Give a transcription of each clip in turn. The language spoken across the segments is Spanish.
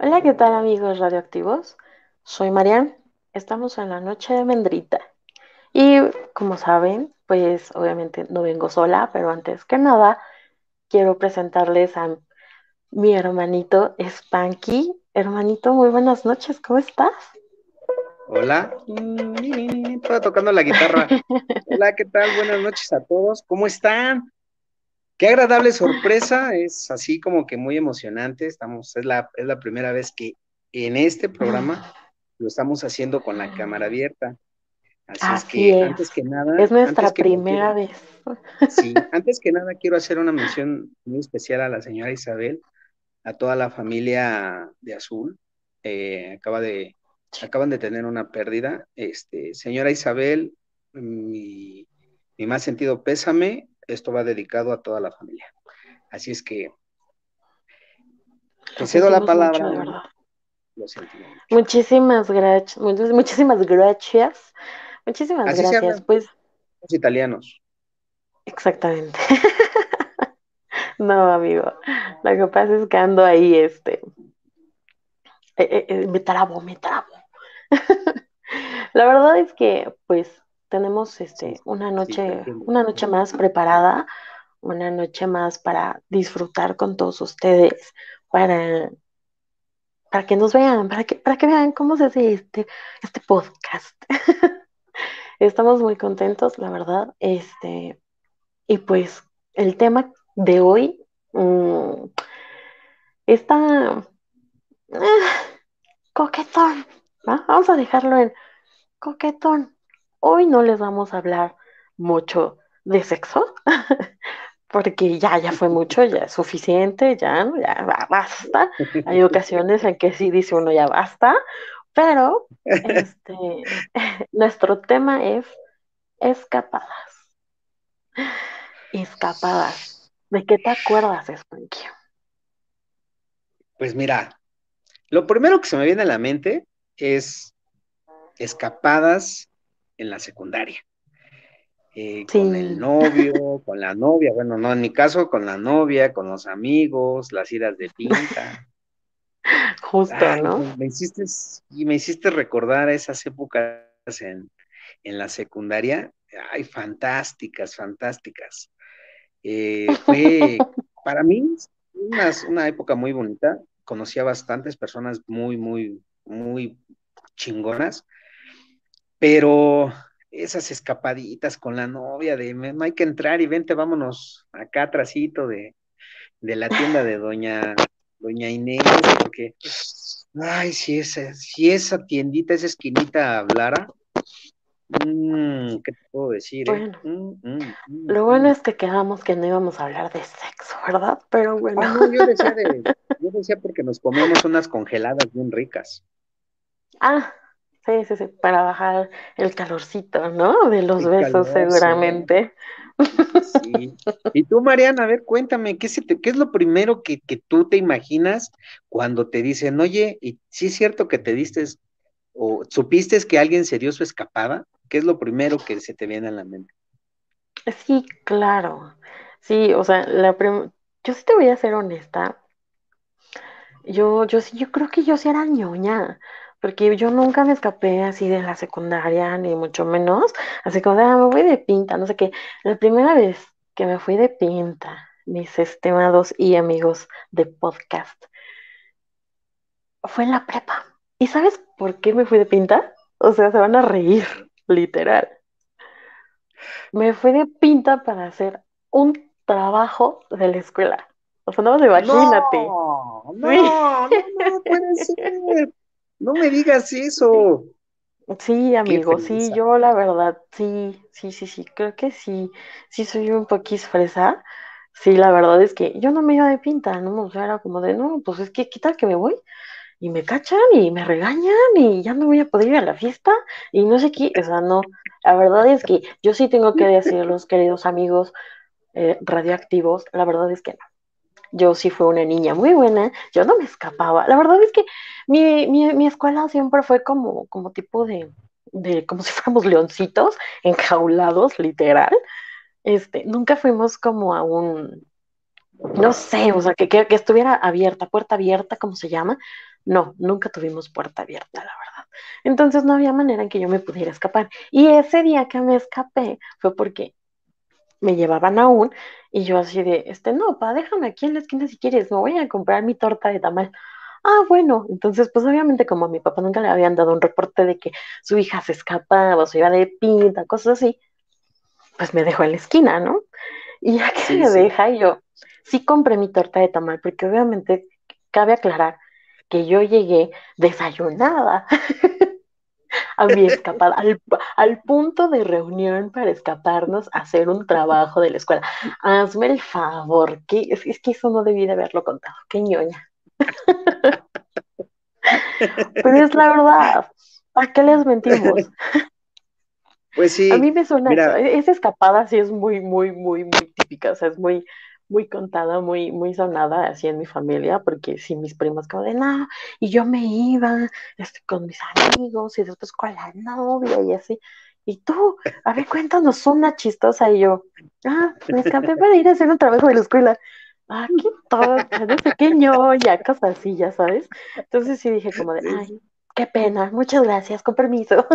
Hola, ¿qué tal amigos radioactivos? Soy Marian, estamos en la noche de Mendrita. Y como saben, pues obviamente no vengo sola, pero antes que nada quiero presentarles a mi hermanito Spanky. Hermanito, muy buenas noches, ¿cómo estás? Hola, estaba tocando la guitarra. Hola, ¿qué tal? Buenas noches a todos, ¿cómo están? Qué agradable sorpresa, es así como que muy emocionante. Estamos, es la, es la primera vez que en este programa lo estamos haciendo con la cámara abierta. Así, es que antes que nada. Es nuestra primera vez. Sí, antes que nada quiero hacer una mención muy especial a la señora Isabel, a toda la familia de Azul. Eh, acaba de, acaban de tener una pérdida. Este, señora Isabel, mi, mi más sentido pésame esto va dedicado a toda la familia. Así es que te cedo la palabra. Lo Muchísimas gracias. Muchísimas gracias. Muchísimas gracias. Pues. Los italianos. Exactamente. no, amigo. Lo que pasa es que ando ahí, este. Eh, eh, eh, me trabo, me trabo. la verdad es que, pues, tenemos este, una noche, una noche más preparada, una noche más para disfrutar con todos ustedes, para, para que nos vean, para que, para que vean cómo se hace este, este podcast. Estamos muy contentos, la verdad. Este, y pues el tema de hoy mm, está ah, coquetón. Vamos a dejarlo en coquetón hoy no les vamos a hablar mucho de sexo, porque ya, ya fue mucho, ya es suficiente, ya, ya basta. Hay ocasiones en que sí dice uno ya basta, pero este, nuestro tema es escapadas. Escapadas. ¿De qué te acuerdas, Spanky? Pues mira, lo primero que se me viene a la mente es escapadas en la secundaria. Eh, con el novio, con la novia, bueno, no, en mi caso, con la novia, con los amigos, las idas de pinta. Justo, ¿no? Me hiciste, y me hiciste recordar esas épocas en, la secundaria. Ay, fantásticas, fantásticas. Eh, fue para mí una, una época muy bonita. Conocí a bastantes personas muy, muy, muy chingonas pero esas escapaditas con la novia de no hay que entrar y vente, vámonos acá atrásito de, de la tienda de doña, doña Inés, porque ay, si esa, si esa tiendita, esa esquinita hablara, mmm, ¿qué te puedo decir? Eh? Mm, mm, mm, lo bueno es que quedamos que no íbamos a hablar de sexo, ¿verdad? Pero bueno. Ah, yo decía de, yo decía porque nos comemos unas congeladas bien ricas. Ah, Sí, sí, sí, para bajar el calorcito, ¿no? De los besos, seguramente. Sí. Y tú, Mariana, a ver, cuéntame, ¿qué, es lo primero que, tú te imaginas cuando te dicen, oye, ¿y sí es cierto que te diste o supiste que alguien se dio su escapada? ¿Qué es lo primero que se te viene a la mente? Sí, claro. Sí, o sea, la yo sí te voy a ser honesta. Yo, yo sí, yo creo que yo sí era ñoña porque yo nunca me escapé así de la secundaria, ni mucho menos, así como, ah, me voy de pinta, no sé qué. La primera vez que me fui de pinta, mis estimados y amigos de podcast, fue en la prepa. ¿Y sabes por qué me fui de pinta? O sea, se van a reír, literal. Me fui de pinta para hacer un trabajo de la escuela. O sea, no, imagínate. No, no, no, no puede ser. No me digas eso. Sí, amigo, sí, yo la verdad, sí, sí, sí, sí, creo que sí, sí soy un poquís fresa. Sí, la verdad es que yo no me iba de pinta, ¿no? O sea, era como de, no, pues es que, ¿qué tal que me voy? Y me cachan y me regañan y ya no voy a poder ir a la fiesta y no sé qué, o sea, no, la verdad es que yo sí tengo que decirlos, queridos amigos eh, radioactivos, la verdad es que no yo sí fui una niña muy buena, yo no me escapaba. La verdad es que mi, mi, escuela siempre fue como, como tipo de, de, como si fuéramos leoncitos, enjaulados, literal. Este, nunca fuimos como a un, no sé, o sea, que, que, estuviera abierta, puerta abierta, como se llama. No, nunca tuvimos puerta abierta, la verdad. Entonces no había manera en que yo me pudiera escapar. Y ese día que me escapé fue porque me llevaban aún y yo así de, este, no, pa, déjame aquí en la esquina si quieres, me voy a comprar mi torta de tamal. Ah, bueno, entonces pues obviamente como a mi papá nunca le habían dado un reporte de que su hija se escapaba o se iba de pinta, cosas así, pues me dejó en la esquina, ¿no? Y ya que me deja, yo sí compré mi torta de tamal, porque obviamente cabe aclarar que yo llegué desayunada a mi escapada, al, punto de reunión para escaparnos a hacer un trabajo de la escuela. Hazme el favor, que es, que eso no debí de haberlo contado, qué ñoña. Pero es la verdad, ¿a qué les mentimos? Pues sí. A mí me suena eso. E-, esa escapada sí es muy, muy, muy, muy típica, o sea, es muy, muy contada, muy, muy sonada así en mi familia, porque sí, mis primos como de, no, y yo me iba este, con mis amigos y después con la novia y así. Y tú, a ver, cuéntanos una chistosa. Y yo, ah, me escapé para ir a hacer un trabajo de la escuela. Ah, qué tonta, no sé qué ñoña, cosas así, ya sabes. Entonces sí dije como de, ay, qué pena, muchas gracias, con permiso.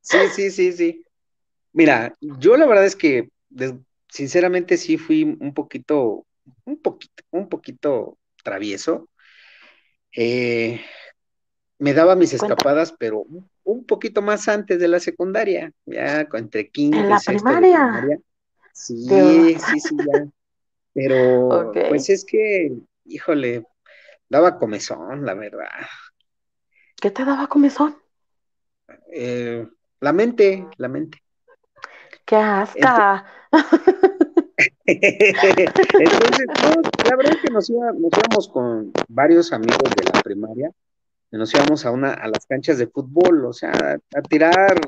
Sí, sí, sí, sí. Mira, yo la verdad es que sinceramente sí fui un poquito, un poquito, un poquito travieso. Eh, me daba mis escapadas, pero un poquito más antes de la secundaria, ya entre quinto y sexto primaria? Sí, sí, sí, ya. Pero, pues es que, híjole, daba comezón, la verdad. ¿Qué te daba comezón? Eh, la mente, la mente. ¡Qué asca! Entonces, la verdad es que nos, íbamos con varios amigos de la primaria, nos íbamos a una, a las canchas de fútbol, o sea, a tirar,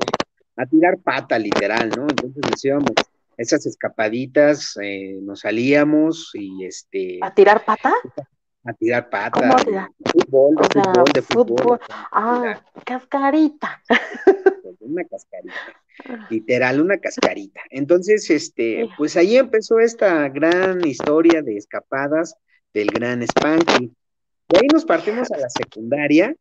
a tirar pata literal, ¿no? Entonces nos íbamos esas escapaditas, eh, nos salíamos y este. ¿A tirar pata? A tirar pata. ¿Cómo? Fútbol, de fútbol, de fútbol. Ah, cascarita. Una cascarita. Ah. Literal, una cascarita. Entonces, este, pues ahí empezó esta gran historia de escapadas del gran Spanky. De ahí nos partimos a la secundaria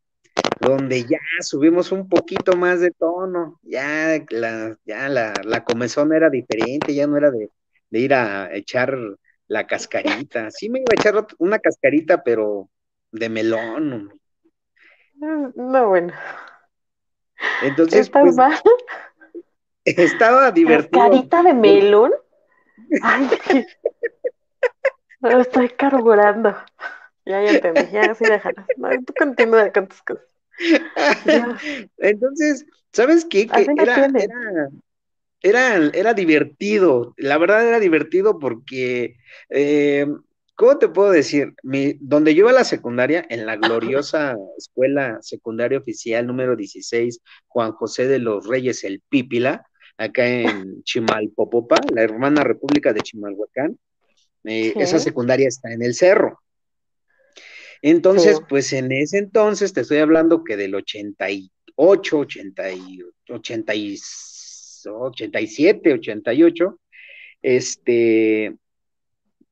donde ya subimos un poquito más de tono, ya la, ya la, la comezón era diferente, ya no era de, ir a echar la cascarita. Sí me iba a echar una cascarita, pero de melón. No, bueno. Entonces, pues, estaba divertido. ¿Cascarita de melón? Ay, estoy carburando. Ya, ya entendí, ya sí déjalo. No, tú continúa con tus cosas. Entonces, ¿sabes qué? Que era, era, era, divertido, la verdad era divertido porque, eh, ¿cómo te puedo decir? Mi, donde yo iba a la secundaria, en la gloriosa escuela secundaria oficial número 16, Juan José de los Reyes, el Pípila, acá en Chimalpopopa, la hermana república de Chimalhuacán, eh, esa secundaria está en el cerro. Entonces, pues en ese entonces, te estoy hablando que del 88, 80 y, 80 y, 87, 88, este,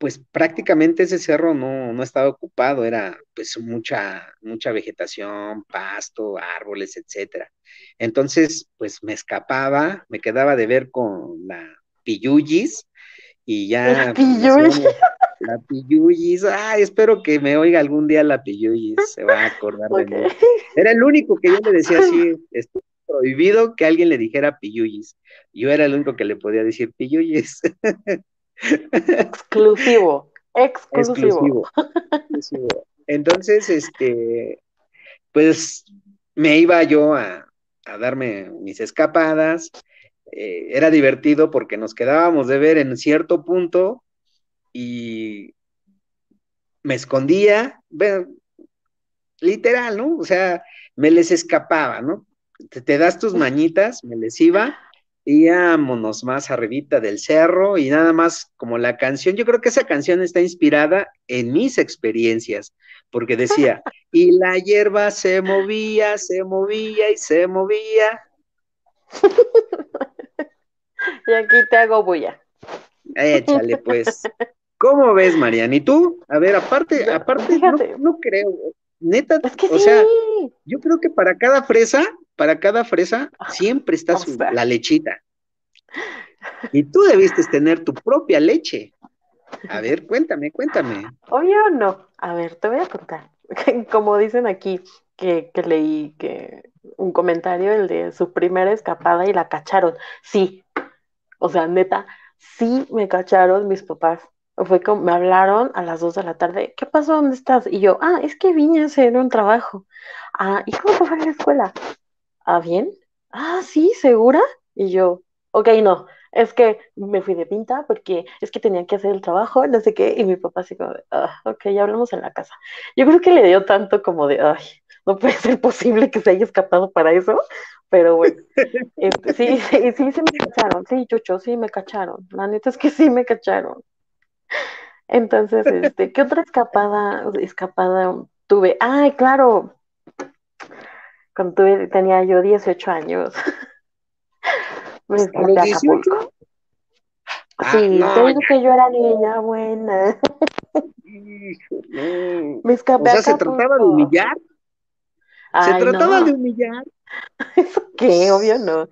pues prácticamente ese cerro no, no estaba ocupado, era pues mucha, mucha vegetación, pasto, árboles, etcétera. Entonces, pues me escapaba, me quedaba de ver con la pilluyis y ya. La pues, la Piyuyis, ay, espero que me oiga algún día la Piyuyis, se va a acordar de mí. Era el único que yo le decía así, prohibido que alguien le dijera Piyuyis. Yo era el único que le podía decir Piyuyis. Exclusivo, exclusivo. exclusivo. Entonces, este, pues me iba yo a, a darme mis escapadas. Eh, era divertido porque nos quedábamos de ver en cierto punto y me escondía, literal, ¿no? O sea, me les escapaba, ¿no? Te, das tus mañitas, me les iba, y vámonos más arribita del cerro y nada más como la canción, yo creo que esa canción está inspirada en mis experiencias, porque decía, y la hierba se movía, se movía y se movía. y aquí te hago bulla. Échale pues. ¿Cómo ves, Mariana? ¿Y tú? A ver, aparte, aparte, no, creo, neta, o sea, yo creo que para cada fresa, para cada fresa, siempre está la lechita. Y tú debiste tener tu propia leche. A ver, cuéntame, cuéntame. Oye o no, a ver, te voy a contar. Como dicen aquí, que, que leí que un comentario, el de su primera escapada y la cacharon. Sí, o sea, neta, sí me cacharon mis papás. Fue como, me hablaron a las 2 de la tarde, ¿qué pasó? ¿Dónde estás? Y yo, ah, es que vine a hacer un trabajo. Ah, ¿y cómo fue a la escuela? Ah, bien. Ah, sí, ¿segura? Y yo, ok, no, es que me fui de pinta porque es que tenía que hacer el trabajo, no sé qué, y mi papá así como, ah, ok, ya hablamos en la casa. Yo creo que le dio tanto como de, ay, no puede ser posible que se haya escapado para eso, pero bueno, este, sí, sí, sí, sí me cacharon, sí, Chucho, sí me cacharon, la neta es que sí me cacharon. Entonces, este, ¿qué otra escapada, escapada tuve? Ay, claro, cuando tuve, tenía yo 18 años. me escapé a Acapulco. Ah, sí, te digo que yo era niña buena. Me escapé o sea, ¿se trataba de humillar? ¿Se trataba de humillar? ¿Eso qué? Obvio no.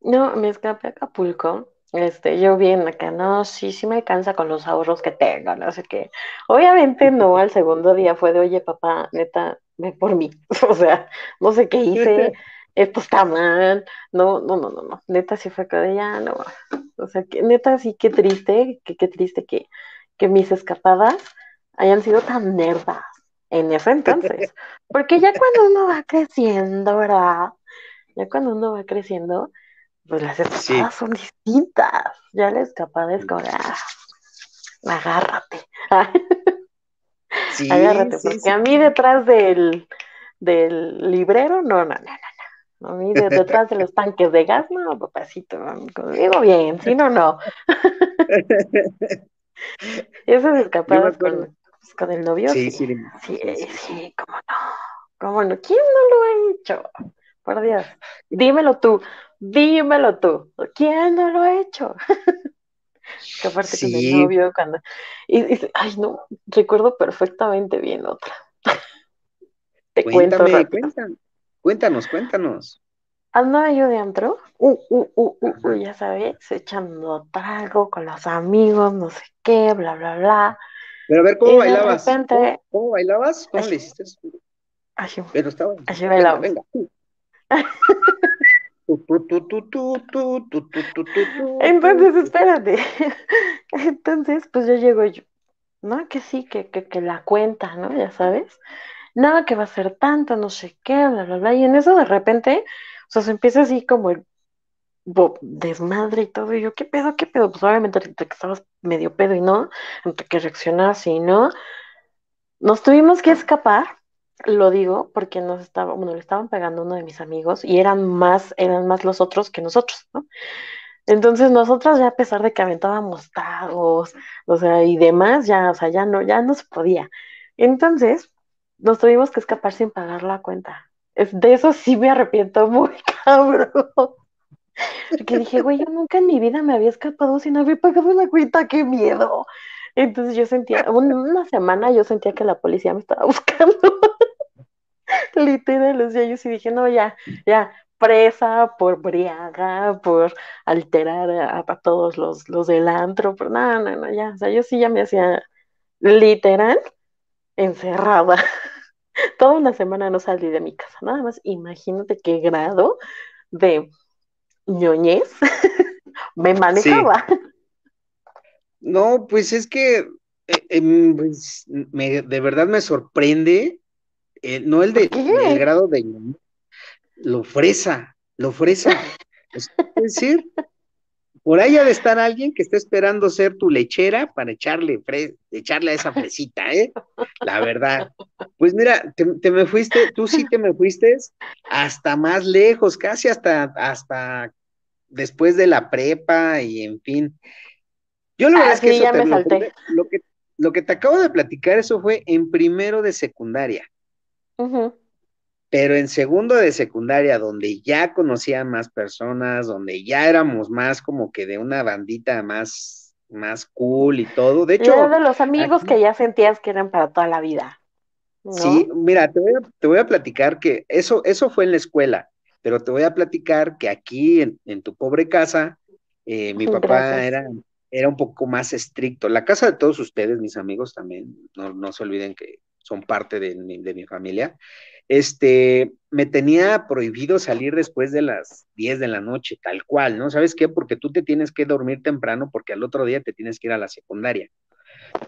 No, me escapé a Acapulco este, yo bien acá, no, sí, sí me cansa con los ahorros que tengo, no sé qué. Obviamente no, al segundo día fue de, oye, papá, neta, ve por mí. O sea, no sé qué hice, esto está mal. No, no, no, no, no. Neta sí fue que de ya, no. O sea, que neta sí, qué triste, que qué triste que, que mis escapadas hayan sido tan nerdas en ese entonces. Porque ya cuando uno va creciendo, ¿verdad? Ya cuando uno va creciendo, pues las escapadas son distintas. Ya la escapada es como, ah, agárrate. Sí, agárrate, porque a mí detrás del, del librero, no, no, no, no. A mí detrás de los tanques de gas, no, papacito, digo bien, si no, no. Esas escapadas con, pues, con, el novio. Sí, sí, sí, sí, cómo no, cómo no. ¿Quién no lo ha hecho? Por Dios, dímelo tú. Dímelo tú, ¿quién no lo ha hecho? que aparte con el novio, cuando. Y, ay, no, recuerdo perfectamente bien otra. Te cuento. Cuéntanos, cuéntanos, cuéntanos. Andaba yo de antro, uh, uh, uh, uh, ya sabes, echando trago con los amigos, no sé qué, bla, bla, bla. Pero a ver, ¿cómo bailabas? ¿Cómo, bailabas? ¿Cómo le hiciste? Pero estaba. Así bailaba. venga. Entonces, espérate. Entonces, pues yo llego yo, ¿no? Que sí, que, que, la cuenta, ¿no? Ya sabes. Nada que va a ser tanto, no sé qué, bla, bla, bla. Y en eso de repente, o sea, se empieza así como el desmadre y todo. Y yo, ¿qué pedo, qué pedo? Pues obviamente que estabas medio pedo y no, entre que reaccionar así, ¿no? Nos tuvimos que escapar lo digo porque nos estaba, bueno, le estaban pegando uno de mis amigos y eran más, eran más los otros que nosotros, ¿no? Entonces nosotros ya a pesar de que aventábamos tagos, o sea, y demás, ya, o sea, ya no, ya no se podía. Entonces, nos tuvimos que escapar sin pagar la cuenta. Es, de eso sí me arrepiento muy cabrón. Porque dije, güey, yo nunca en mi vida me había escapado sin haber pagado una cuenta, qué miedo. Entonces yo sentía, una semana yo sentía que la policía me estaba buscando. Literal, o sea, yo sí dije, no, ya, ya, presa por briaga, por alterar a, todos los, los del antro, pero no, no, no, ya, o sea, yo sí ya me hacía literal encerrada. Toda una semana no salí de mi casa, nada más imagínate qué grado de ñoñez me manejaba. No, pues es que eh, em, pues, me, de verdad me sorprende eh, no el, de, el grado de lo fresa, lo fresa. es decir, por ahí ha de estar alguien que está esperando ser tu lechera para echarle, echarle a esa fresita, ¿eh? La verdad. Pues mira, te, me fuiste, tú sí te me fuiste hasta más lejos, casi hasta, hasta después de la prepa y en fin. Yo la verdad ah, es que, ya me salté. lo, que lo que te acabo de platicar, eso fue en primero de secundaria. Pero en segundo de secundaria, donde ya conocía más personas, donde ya éramos más como que de una bandita más más cool y todo. De hecho, era de los amigos que ya sentías que eran para toda la vida. Sí, mira, te voy, a, te voy, a, platicar que eso, eso fue en la escuela, pero te voy a platicar que aquí en, en tu pobre casa, eh, mi papá era, era un poco más estricto. La casa de todos ustedes, mis amigos, también, no, no se olviden que son parte de mi, de mi familia, este, me tenía prohibido salir después de las 10 de la noche, tal cual, ¿no? ¿Sabes qué? Porque tú te tienes que dormir temprano porque al otro día te tienes que ir a la secundaria.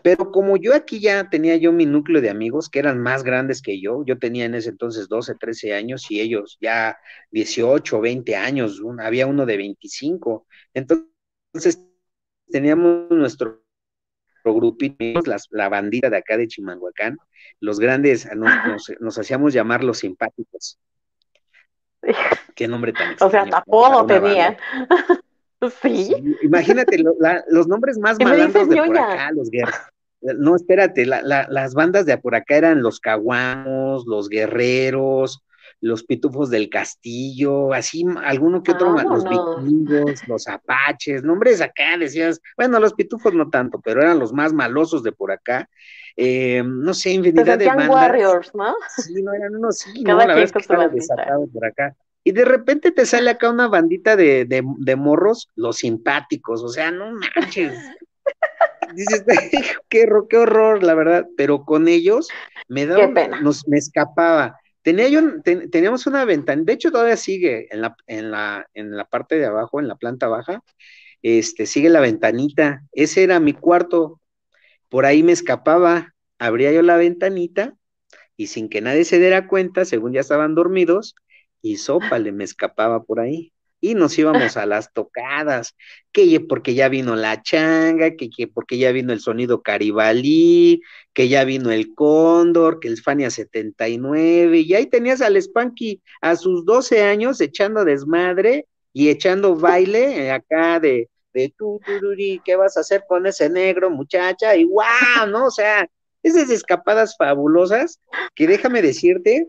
Pero como yo aquí ya tenía yo mi núcleo de amigos que eran más grandes que yo, yo tenía en ese entonces 12, 13 años y ellos ya 18, 20 años, había uno de 25. Entonces teníamos nuestro grupito, la bandita de acá de Chimanhuacán, los grandes, nos, hacíamos llamar los simpáticos. Qué nombre tan O sea, apodo tenían. ¿Sí? Imagínate los nombres más malandros de por acá, los guerreros. No, espérate, las bandas de por acá eran los caguamos, los guerreros, los pitufos del castillo, así alguno que otro, los vikingos, los apaches, nombres acá, decías, bueno, los pitufos no tanto, pero eran los más malosos de por acá. Eh, no sé, infinidad de bandas. Warriors, ¿no? Sí, no eran unos, sí, no, la verdad es que estaba desatado por acá. Y de repente te sale acá una bandita de, de, de morros, los simpáticos, o sea, no manches. Dices, qué, qué horror, la verdad, pero con ellos me daba, nos, me escapaba Teníamos una ventana, de hecho todavía sigue en la, en, la, en la parte de abajo, en la planta baja, este, sigue la ventanita, ese era mi cuarto, por ahí me escapaba, abría yo la ventanita y sin que nadie se diera cuenta, según ya estaban dormidos, y sópale, me escapaba por ahí y nos íbamos a las tocadas, que porque ya vino la changa, que, porque ya vino el sonido caribalí, que ya vino el cóndor, que el Fania 79, y ahí tenías al Spanky a sus 12 años echando desmadre y echando baile acá de, de tú, ¿qué vas a hacer con ese negro, muchacha? Y wow, ¿no? O sea, esas escapadas fabulosas que déjame decirte,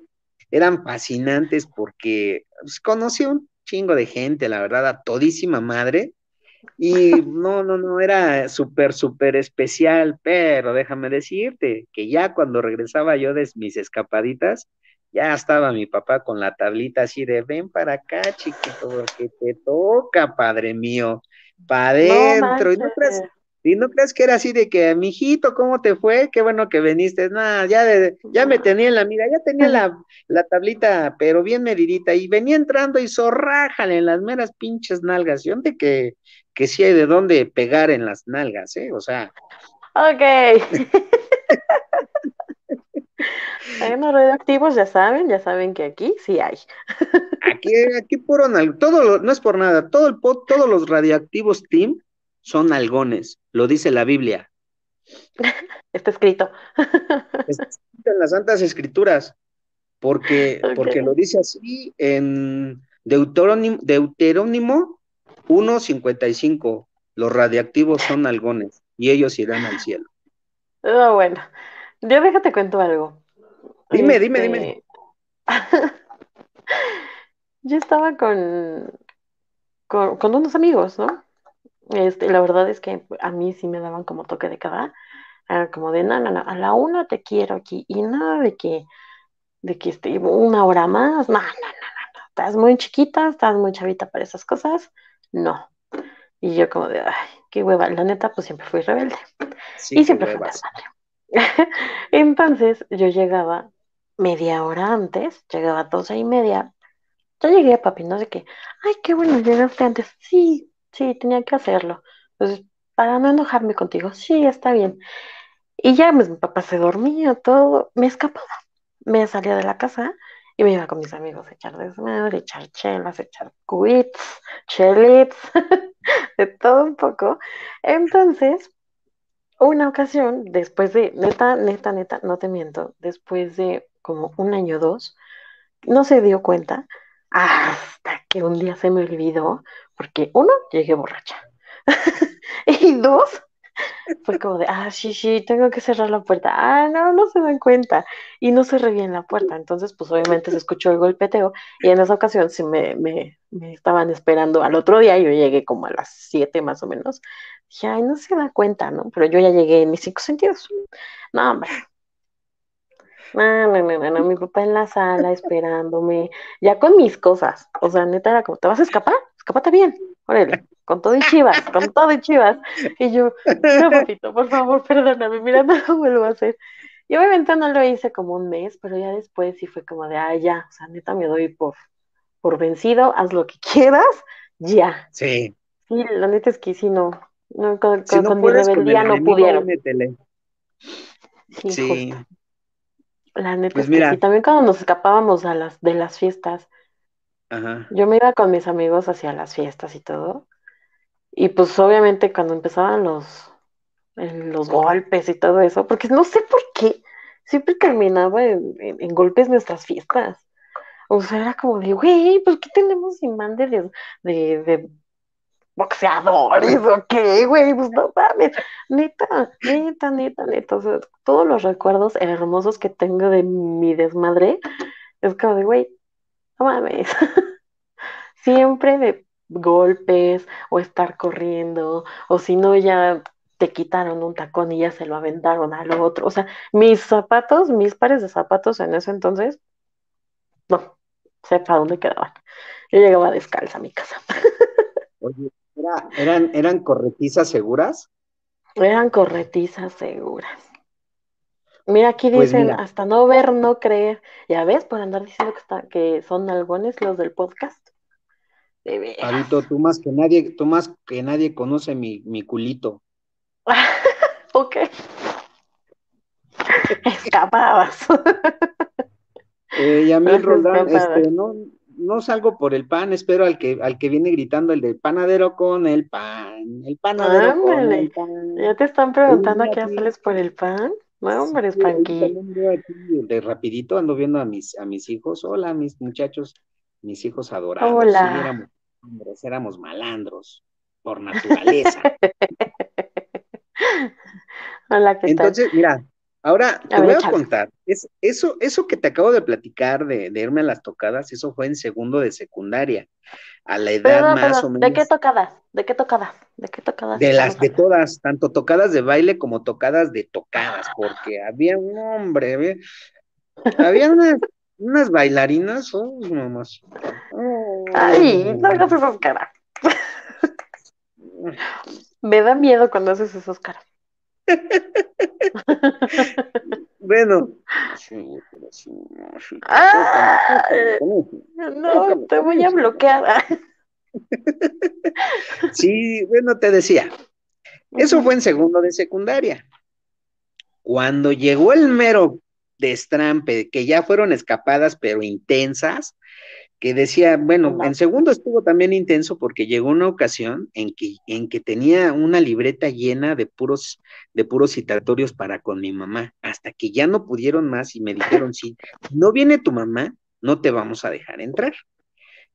eran fascinantes porque pues, conocí un chingo de gente, la verdad, a todísima madre. Y no, no, no, era súper, súper especial, pero déjame decirte que ya cuando regresaba yo de mis escapaditas, ya estaba mi papá con la tablita así de ven para acá, chiquito, porque te toca, padre mío, para adentro. y no y no crees que era así de que, mijito, ¿cómo te fue? Qué bueno que viniste. Nada, ya, ya me tenía en la mira, ya tenía la, la, tablita, pero bien medidita, y venía entrando y zorrájale en las meras pinches nalgas. Yo de que, que sí hay de dónde pegar en las nalgas, ¿eh? O sea. Ok. hay unos radioactivos, ya saben, ya saben que aquí sí hay. aquí, aquí puro, todo no es por nada, todo el todos los radioactivos team son algones, lo dice la Biblia. Está escrito. Está escrito en las Santas Escrituras, porque, porque lo dice así en Deuterónimo, Deuterónimo 1.55, los radiactivos son algones y ellos irán al cielo. Oh, bueno, yo déjate cuento algo. Dime, dime, dime. Este, yo estaba con, con, con unos amigos, ¿no? Este, la verdad es que a mí sí me daban como toque de cada, como de, no, no, no, a la una te quiero aquí, y nada de que, de que esté una hora más, no, no, no, no, estás muy chiquita, estás muy chavita para esas cosas, no. Y yo como de, ay, qué hueva, la neta, pues siempre fui rebelde. y siempre fui madre. Entonces yo llegaba media hora antes, llegaba a doce y media, yo llegué a papi, no sé qué, ay, qué bueno, llegaste antes, sí, sí, tenía que hacerlo. Entonces, para no enojarme contigo, sí, está bien. Y ya pues, mi papá se dormía, todo, me escapaba. Me salía de la casa y me iba con mis amigos a echar desmadre, echar chelas, echar quits, chelits, de todo un poco. Entonces, una ocasión, después de, neta, neta, neta, no te miento, después de como un año o dos, no se dio cuenta hasta que un día se me olvidó porque uno, llegué borracha. y dos, Fue como de, ah, sí, sí, tengo que cerrar la puerta. Ah, no, no se dan cuenta. Y no cerré bien la puerta. Entonces, pues obviamente se escuchó el golpeteo. Y en esa ocasión sí me, me, me estaban esperando al otro día. Yo llegué como a las 7 más o menos. Dije, ay, no se da cuenta, ¿no? Pero yo ya llegué en mis cinco sentidos. No, hombre. No, no, no, no, no, mi papá en la sala esperándome, ya con mis cosas. O sea, neta era como, ¿te vas a escapar? Escápate bien, órale con todo y chivas, con todo y chivas. Y yo, no, papito, por favor, perdóname, mira, no lo vuelvo a hacer. Y obviamente no lo hice como un mes, pero ya después sí fue como de, ah, ya, o sea, neta me doy por, por vencido, haz lo que quieras, ya. Sí. Sí, la neta es que sí, no, no con, mi rebeldía no pudieron. Sí, sí. La neta pues es que sí, también cuando nos escapábamos a las, de las fiestas, Ajá. yo me iba con mis amigos hacia las fiestas y todo, y pues obviamente cuando empezaban los, los golpes y todo eso, porque no sé por qué, siempre terminaba en, golpes nuestras fiestas. O sea, era como de, güey, ¿por qué tenemos imán de, de, de boxeadores o qué, güey? Pues no mames, neta, neta, neta, neta. O sea, todos los recuerdos hermosos que tengo de mi desmadre, es como de, güey, no mames. Siempre de golpes o estar corriendo, o si no ya te quitaron un tacón y ya se lo aventaron al otro. O sea, mis zapatos, mis pares de zapatos en ese entonces, no, sepa dónde quedaban. Yo llegaba descalza a mi casa. Oye, ¿eran, ¿eran corretizas seguras? Eran corretizas seguras. Mira, aquí pues dicen, hasta no ver, no creer. Ya ves, por andar diciendo que, está, que son algones los del podcast. Parito, tú más que nadie, tú más que nadie conoce mi, mi culito. ok. Escapabas. eh, y a mí, Roldán, este, no, no salgo por el pan, espero al que, al que viene gritando el del panadero con el pan, el panadero con el pan. Ya te están preguntando a qué sales por el pan. No, hombre, es panqui. De rapidito ando viendo a mis, a mis hijos. Hola, mis muchachos, mis hijos adorados. Hola éramos malandros por naturaleza. Hola, ¿qué Entonces, mira, ahora te voy a contar. Es, eso, eso que te acabo de platicar de, irme a las tocadas, eso fue en segundo de secundaria. A la edad más o menos. ¿De qué tocadas? ¿De qué tocadas? ¿De qué tocadas? De las de todas, tanto tocadas de baile como tocadas de tocadas, porque había un hombre, había, había unas unas bailarinas, oh, mamás. Ay, no hagas esas caras. Me da miedo cuando haces esas caras. bueno. no, te voy a bloquear. sí, bueno, te decía. Eso fue en segundo de secundaria. Cuando llegó el mero destrampe, que ya fueron escapadas, pero intensas, que decía, bueno, en segundo estuvo también intenso porque llegó una ocasión en que, en que tenía una libreta llena de puros, de puros citatorios para con mi mamá, hasta que ya no pudieron más y me dijeron, si no viene tu mamá, no te vamos a dejar entrar.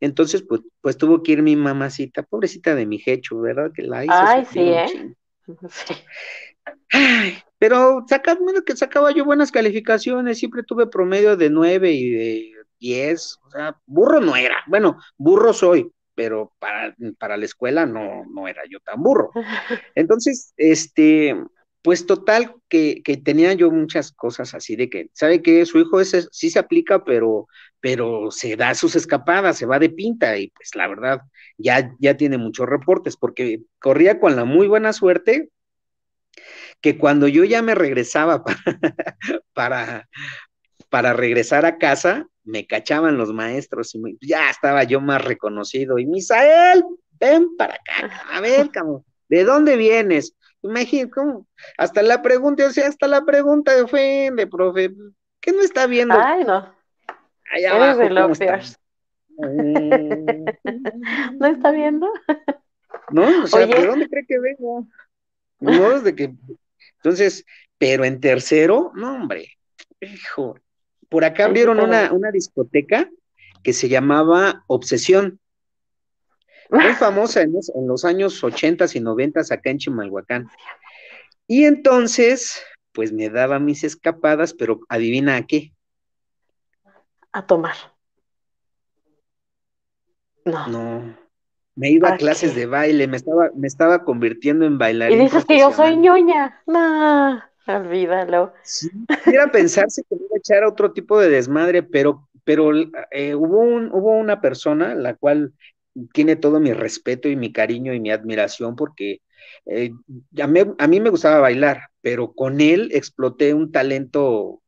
Entonces, pues, pues tuvo que ir mi mamacita, pobrecita de mi jecho, ¿verdad? Que la hizo. Ay, sí, ¿eh? Sí. Ay, pero sacaba, que sacaba yo buenas calificaciones, siempre tuve promedio de nueve y de diez, o sea, burro no era, bueno, burro soy, pero para, para la escuela no, no era yo tan burro. Entonces, este, pues total que, que, tenía yo muchas cosas así de que, ¿sabe que Su hijo ese sí se aplica, pero, pero se da sus escapadas, se va de pinta y pues la verdad ya, ya tiene muchos reportes porque corría con la muy buena suerte que cuando yo ya me regresaba para, para, regresar a casa, me cachaban los maestros y ya estaba yo más reconocido. Y Misael, ven para acá, a ver, ¿de dónde vienes? Imagínate, ¿cómo? Hasta la pregunta, o sea, hasta la pregunta de ofende, profe, ¿qué no está viendo? Ay, no. Allá abajo, ¿No está viendo? No, o sea, ¿de dónde cree que vengo? No, de que entonces, pero en tercero, no, hombre, hijo, por acá abrieron una, una discoteca que se llamaba Obsesión. Muy famosa en los, años ochentas y noventas acá en Chimalhuacán. Y entonces, pues me daba mis escapadas, pero adivina a qué. A tomar. No. No. Me iba a clases de baile, me estaba, me estaba convirtiendo en bailarín. Y dices que yo soy ñoña. No, olvídalo. Sí, quisiera pensarse que iba a echar a otro tipo de desmadre, pero, pero eh, hubo, un, hubo una persona la cual tiene todo mi respeto y mi cariño y mi admiración porque eh, a, mí, me gustaba bailar, pero con él exploté un talento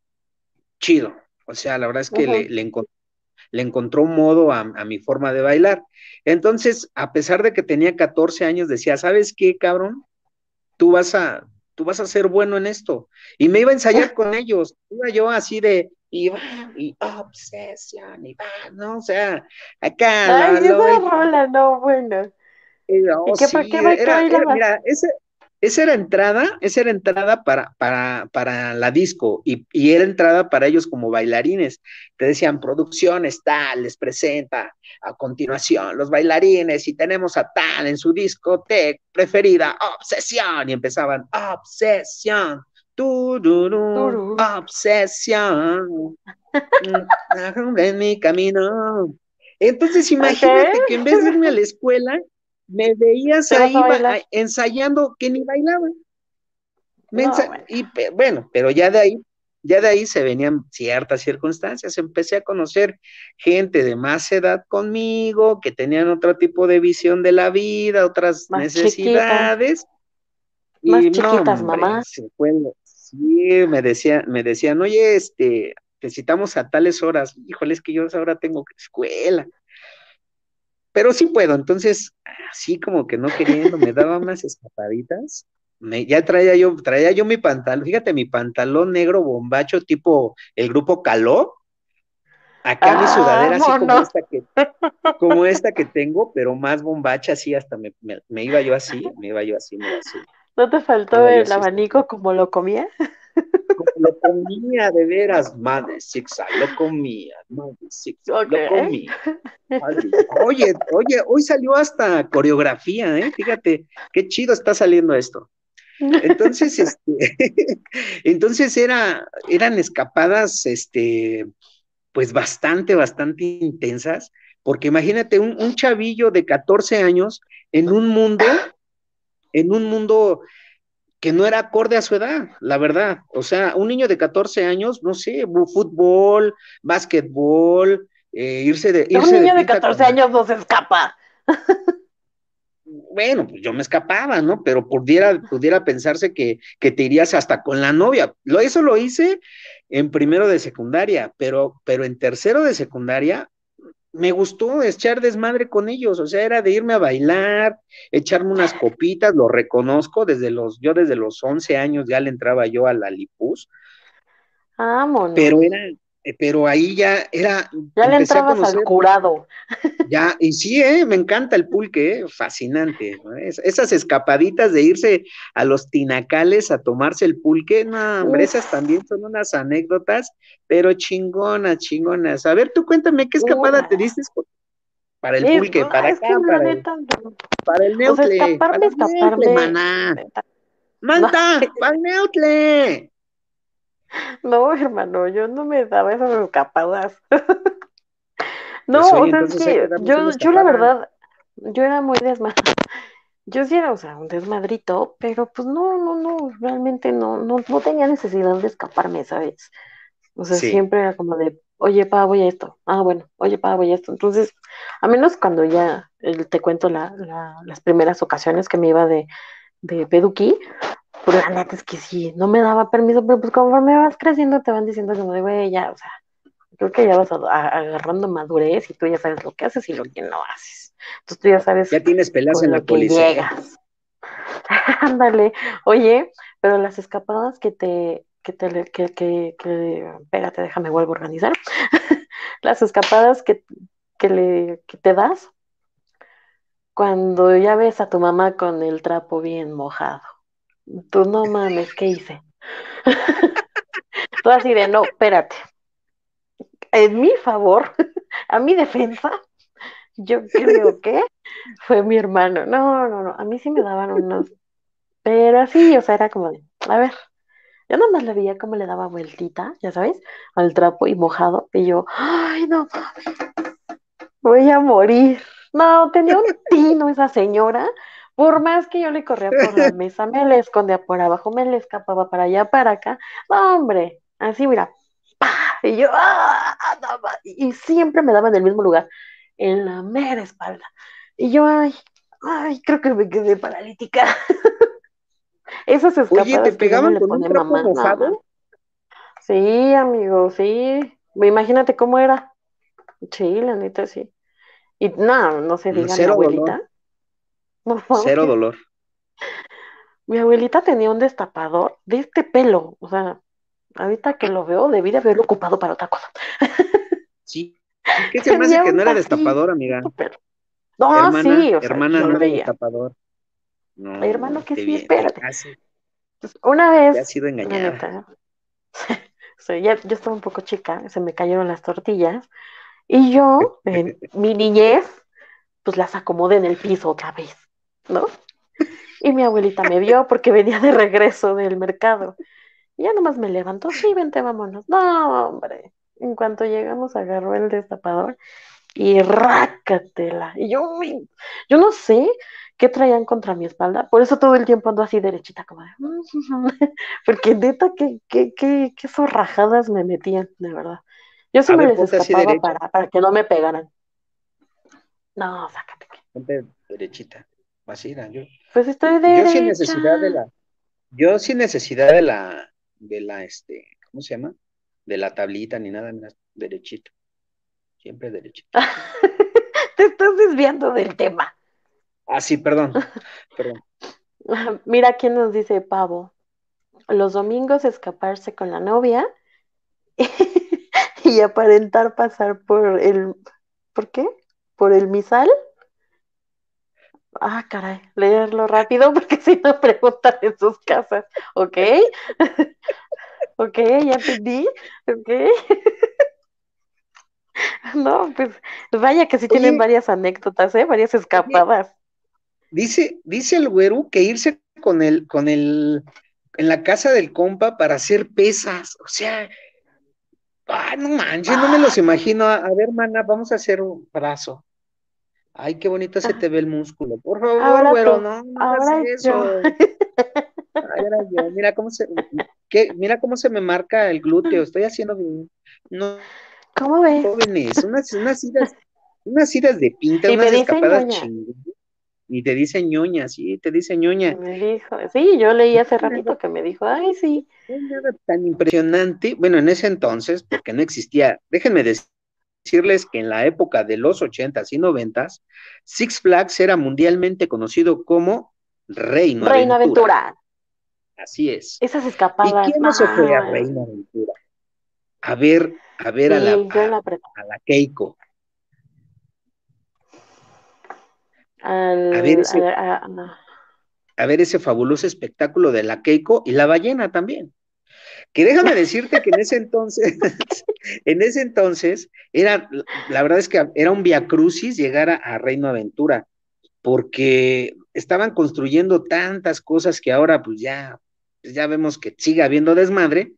chido. O sea, la verdad es que le, le, encontró un modo a, mi forma de bailar. Entonces, a pesar de que tenía 14 años, decía, ¿sabes qué, cabrón? Tú vas a, tú vas a ser bueno en esto. Y me iba a ensayar con ellos. Iba yo así de, y va, y obsesión, y va, ¿no? O sea, acá. Ay, esa rola, no, bueno. ¿Y qué, sí, qué, mira, ese, esa era entrada, esa era entrada para, para, para la disco y, y, era entrada para ellos como bailarines. Te decían, producciones tal, les presenta a continuación los bailarines y tenemos a tal en su discoteca preferida, Obsesión, y empezaban, Obsesión, tururu, Obsesión, en mi camino. Entonces imagínate que en vez de irme a la escuela, me veías ahí ensayando que ni bailaba. Y bueno, pero ya de ahí, ya de ahí se venían ciertas circunstancias. Empecé a conocer gente de más edad conmigo, que tenían otro tipo de visión de la vida, otras necesidades. Más chiquitas, mamá. sí, me decían, me decían, oye, este, necesitamos a tales horas. Híjole, es que yo ahora tengo escuela pero sí puedo, entonces, así como que no queriendo, me daba unas escapaditas, me, ya traía yo, traía yo mi pantalón, fíjate, mi pantalón negro bombacho tipo el grupo Caló, acá mi ah, sudadera así como esta que, como esta que tengo, pero más bombacha, así hasta me, iba yo así, me iba yo así, me iba así. ¿No te faltó el abanico como lo comía? Lo comía de veras, madre zigzag, lo comía, madre zigzag, lo comía. Oye, oye, hoy salió hasta coreografía, ¿eh? Fíjate, qué chido está saliendo esto. Entonces, este, entonces era, eran escapadas, este, pues bastante, bastante intensas, porque imagínate un, un chavillo de 14 años en un mundo, en un mundo que no era acorde a su edad, la verdad. O sea, un niño de 14 años, no sé, fútbol, básquetbol, eh, irse de... un niño de, 14 años no se escapa. Bueno, pues yo me escapaba, ¿no? Pero pudiera, pudiera pensarse que, que te irías hasta con la novia. Lo, eso lo hice en primero de secundaria, pero, pero en tercero de secundaria me gustó echar desmadre con ellos, o sea, era de irme a bailar, echarme unas copitas, lo reconozco, desde los, yo desde los 11 años ya le entraba yo a la Lipus. Pero era, pero ahí ya era. Ya le entrabas al curado. Ya, y sí, eh, me encanta el pulque, eh, fascinante. esas escapaditas de irse a los tinacales a tomarse el pulque, no, hombre, esas también son unas anécdotas, pero chingonas, chingonas. A ver, tú cuéntame qué escapada te diste para el pulque, para acá, para, el, para el neutle. escaparme, escaparme. maná. Manta, para el neutle. No, hermano, yo no me daba esas escapadas. no, pues, o sea, es que yo, yo la verdad, yo era muy desmadrito. Yo sí era, o sea, un desmadrito, pero pues no, no, no, realmente no, no, no tenía necesidad de escaparme, ¿sabes? O sea, siempre era como de, oye, pa, voy a esto. Ah, bueno, oye, pa, voy a esto. Entonces, a menos cuando ya te cuento la, las primeras ocasiones que me iba de, de Peduquí, pues la neta es que sí, no me daba permiso, pero pues conforme vas creciendo te van diciendo como de, güey, ya, o sea, creo que ya vas agarrando madurez y tú ya sabes lo que haces y lo que no haces. Entonces tú ya sabes. Ya tienes pelas en la policía. Llegas. Ándale, oye, pero las escapadas que te, que te, que, que, que, espérate, déjame vuelvo a organizar. las escapadas que, que, le, que te das cuando ya ves a tu mamá con el trapo bien mojado. Tú no mames, ¿qué hice? Tú así de, no, espérate. En mi favor, a mi defensa, yo creo que fue mi hermano. No, no, no, a mí sí me daban unos Pero así, o sea, era como de, a ver, yo nomás le veía cómo le daba vueltita, ya sabes, al trapo y mojado, y yo, ay, no voy a morir. No, tenía un tino esa señora. Por más que yo le corría por la mesa, me le escondía por abajo, me le escapaba para allá, para acá. No, hombre, así mira, y yo, ¡ah! y siempre me daba en el mismo lugar, en la mera espalda. Y yo, ay, ay, creo que me quedé paralítica. Esas escapadas Oye, ¿te pegaban con un trapo mojado? Sí, amigo, sí. Imagínate cómo era. Sí, la neta, sí. Y no, no se diga mi abuelita. Cero dolor. Mi abuelita tenía un destapador de este pelo, o sea, ahorita que lo veo, debí de haberlo ocupado para otra cosa. Sí. ¿Qué se me hace que no era destapador, amiga? No, sí, o sea, hermana no era destapador. No, hermano que sí, espérate. Pues, una vez. Ya ha sido engañada. ya, yo estaba un poco chica, se me cayeron las tortillas y yo, en mi niñez, pues las acomodé en el piso otra vez, ¿no? Y mi abuelita me vio porque venía de regreso del mercado. Y ya nomás me levantó, sí, vente, vámonos. No, hombre. En cuanto llegamos, agarró el destapador y rácatela. Y yo, yo no sé qué traían contra mi espalda, por eso todo el tiempo ando así derechita, como de, porque neta, qué, qué, qué, qué zorrajadas me metían, de verdad. Yo sí me les escapaba para, para, que no me pegaran. No, sácate. Ponte derechita. Yo. Pues estoy derecha. Yo sin necesidad de la, yo sin necesidad de la, de la, este, ¿cómo se llama? De la tablita ni nada, mira, derechito. Siempre derechito. Te estás desviando del tema. Ah, sí, perdón. perdón. Mira quién nos dice Pavo. Los domingos escaparse con la novia y aparentar pasar por el, ¿por qué? ¿Por el misal? Ah, caray, leerlo rápido porque si no preguntan en sus casas, ¿ok? ok, ya entendí, ok. no, pues vaya que sí tienen varias anécdotas, ¿eh? Varias escapadas. dice, dice el güero que irse con el, con el, en la casa del compa para hacer pesas, o sea, Ay, no manches, no me los imagino. A, ver, mana, vamos a hacer un brazo. Ay, qué bonito se te ve el músculo. Por favor, güero, no, no hagas eso. Mira cómo se, ¿qué? mira cómo se me marca el glúteo. Estoy haciendo bien. No, ¿Cómo ves? Jóvenes, unas, unas idas, unas idas de pinta, unas escapadas chingadas. Y te dice ñoña, sí, te dice ñoña. Me dijo, sí, yo leí hace ratito que me dijo, ay, sí. Nada tan impresionante, bueno, en ese entonces, porque no existía, déjenme decirles que en la época de los ochentas y noventas, Six Flags era mundialmente conocido como Reino, Reino Aventura. Así es. Esas escapadas. ¿Y quién no se fue a Reino Aventura? A ver, a ver a, la, a la Keiko. a, ver ese, fabuloso espectáculo de la Keiko y la ballena también. Que déjame decirte que en ese entonces, en ese entonces, era, la verdad es que era un viacrucis llegar a, Reino Aventura, porque estaban construyendo tantas cosas que ahora pues ya, pues, ya vemos que sigue habiendo desmadre,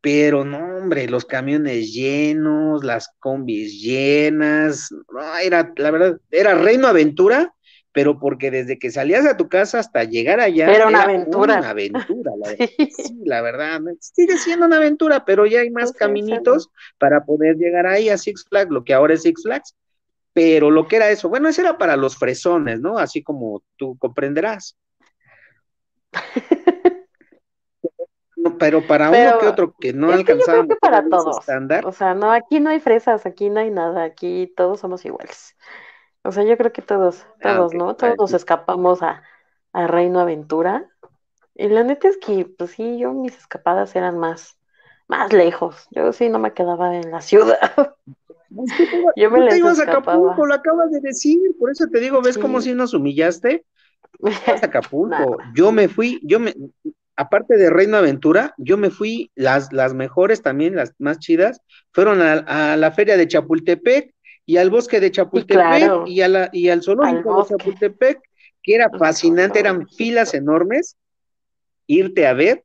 pero no, hombre, los camiones llenos, las combis llenas, no, era, la verdad, era Reino Aventura, pero porque desde que salías a tu casa hasta llegar allá era una aventura. Una aventura, la verdad. Sí. la verdad, sigue siendo una aventura, pero ya hay más caminitos para poder llegar ahí a Six Flags, lo que ahora es Six Flags. Pero lo que era eso, bueno, eso era para los fresones, ¿no? Así como tú comprenderás. pero para uno que otro que no alcanzamos para todos. Estándar. O sea, no, aquí no hay fresas, aquí no hay nada, aquí todos somos iguales. O sea, yo creo que todos, ah, todos, ¿no? Todos nos escapamos a, Reino Aventura. Y la neta es que, pues sí, yo mis escapadas eran más, más lejos. Yo sí no me quedaba en la ciudad. yo me les ibas a Acapulco, lo acabas de decir, por eso te digo, ¿ves cómo si nos humillaste? A Acapulco. Yo me fui, yo me, aparte de Reino Aventura, yo me fui, las, las mejores también, las más chidas, fueron a, a la feria de Chapultepec, y al bosque de Chapultepec y, a la, y al zoológico de Chapultepec, que era fascinante, eran filas enormes, irte a ver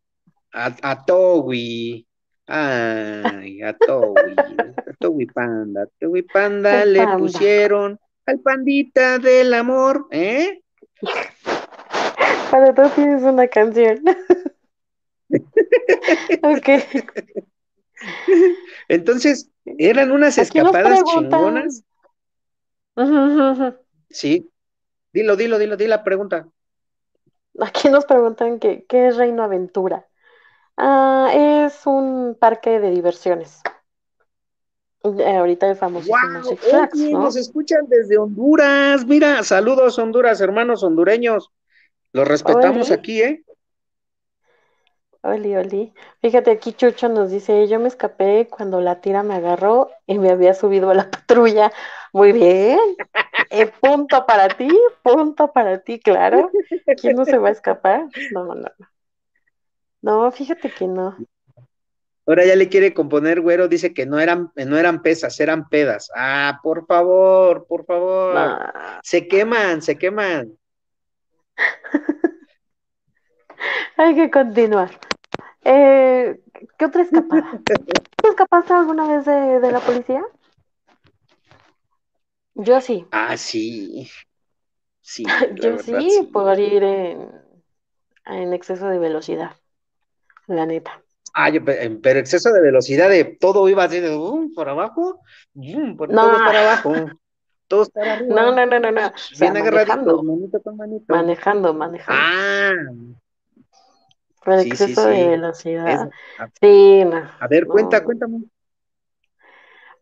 a, a Towi. Ay, a Towi, a Towi Panda, a Towi Panda El le panda. pusieron al pandita del amor, ¿eh? Para todo tienes una canción. Ok. Entonces, eran unas escapadas chingonas. Sí. Dilo, dilo, dilo, di la pregunta. Aquí nos preguntan que, ¿qué es Reino Aventura? Ah, es un parque de diversiones. Eh, ahorita es famosísimo ¡Wow! Six Flags, Oye, ¿no? nos escuchan desde Honduras. Mira, saludos Honduras, hermanos hondureños. Los respetamos aquí, ¿eh? Oli, oli. Fíjate, aquí Chucho nos dice, yo me escapé cuando la tira me agarró y me había subido a la patrulla. Muy bien. Eh, punto para ti, punto para ti, claro. ¿Quién no se va a escapar? No, no, no. No, fíjate que no. Ahora ya le quiere componer, güero, dice que no eran, no eran pesas, eran pedas. Ah, por favor, por favor. No. Se queman, se queman. Hay que continuar. Eh, ¿qué otra escapada? ¿Tú escapaste alguna vez de, de la policía? Yo sí. Ah, sí. Sí, Yo verdad, sí, sí. por ir en, en exceso de velocidad, la neta. Ah, yo, pe- pero exceso de velocidad de todo iba así de um, por abajo, um, por No. todo para abajo, todo para arriba. No, no, no, no, no. O sea, Bien agarraditos, manejando, manito con manito. manejando, manejando. Ah, Por sí, exceso de sí. velocidad. A, Sí, no. a ver, no, cuenta, cuéntame.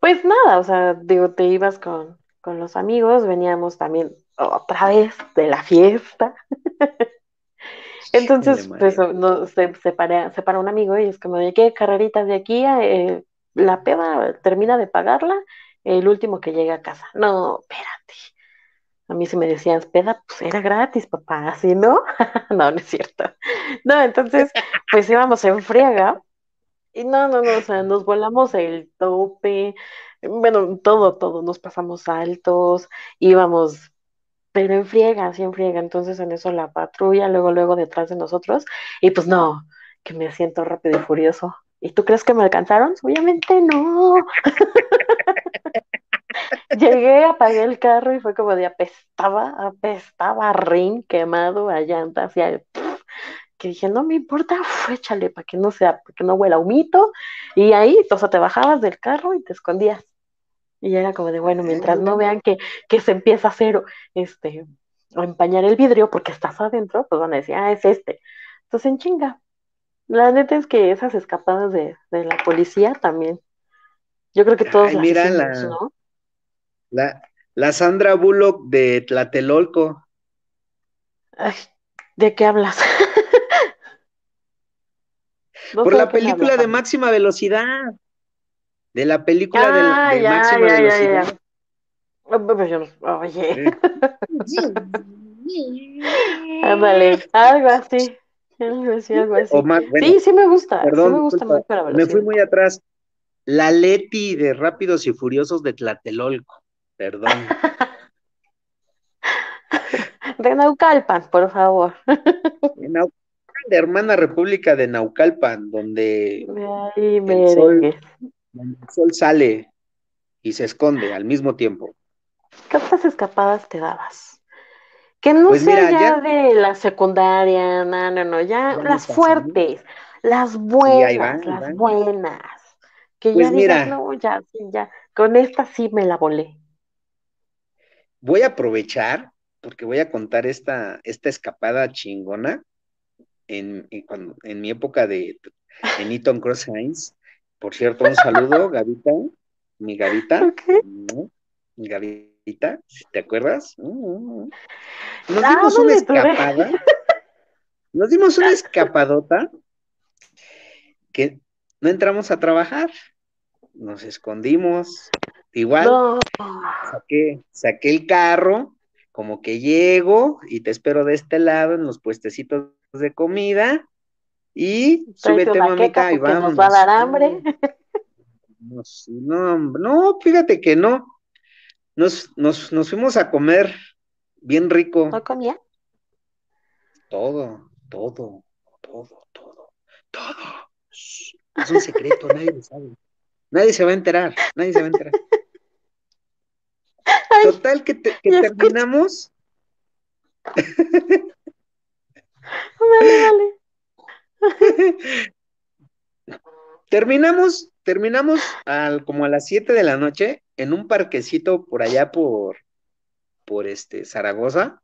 Pues nada, o sea, digo, te ibas con, con los amigos, veníamos también otra vez de la fiesta. Entonces, pues no, se, se, para, se para un amigo y es como de qué carreritas de aquí, a, eh, la peda termina de pagarla el último que llega a casa. No, espérate. A mí si me decían peda, pues era gratis, papá, así, ¿no? No, no es cierto. No, entonces, pues íbamos en friega y no, no, no, o sea, nos volamos el tope, bueno, todo, todo, nos pasamos altos, íbamos pero en friega, así en friega. Entonces en eso la patrulla, luego, luego detrás de nosotros, y pues no, que me siento rápido y furioso. ¿Y tú crees que me alcanzaron? Obviamente no. Llegué, apagué el carro y fue como de apestaba, apestaba a rin quemado, a llanta, hacia que dije, no me importa, uf, échale para que no sea, para que no huela humito. Y ahí, o sea, te bajabas del carro y te escondías. Y era como de, bueno, mientras no vean que, que se empieza a hacer, este, o empañar el vidrio porque estás adentro, pues van a decir, ah, es este. Entonces, en chinga. La neta es que esas escapadas de, de la policía también. Yo creo que todos Ay, las mira hicimos, la- ¿no? La, la Sandra Bullock de Tlatelolco. Ay, ¿de qué hablas? No Por la película de máxima velocidad. De la película de, la- de ya, máxima ya, velocidad. ya. Oye, ándale, algo así. Algo así, algo así. O más, bueno, Sí, sí me gusta, sí me gusta mucho la me fui muy atrás. La Leti de Rápidos y Furiosos de Tlatelolco. Perdón. De Naucalpan, por favor. En Naucalpan, la hermana república de Naucalpan, donde De el sol, merengue. donde el sol sale y se esconde al mismo tiempo. ¿Qué otras escapadas te dabas? Que no Pues sea mira, ya ya- de la secundaria, no, no, no, ya las fuertes, las buenas, van, las van. buenas. Que Pues ya digas, mira. no, ya, sí, ya, con esta sí me la volé. Voy a aprovechar porque voy a contar esta, esta escapada chingona en, en, cuando- en mi época de en Eaton Cross Hines. Por cierto, un saludo, Gavita, mi Gavita, Ok. ¿no? mi Gavita, si te acuerdas. Mm, mm. Nos Ah, dimos una escapada, nos dimos una escapadota que no entramos a trabajar, nos escondimos, igual No, saqué, saqué el carro, como que llego y te espero de este lado en los puestecitos de comida y súbete, mamita, y porque nos va a dar hambre. No, no, fíjate que no. Nos, nos, nos fuimos a comer bien rico, ¿No comía? todo, todo, todo, todo, todo. Es un secreto, nadie lo sabe. Nadie se va a enterar, nadie se va a enterar. Total, que, terminamos. Dale, terminamos, terminamos al, como a las 7 de la noche en un parquecito por allá por, por este, Zaragoza,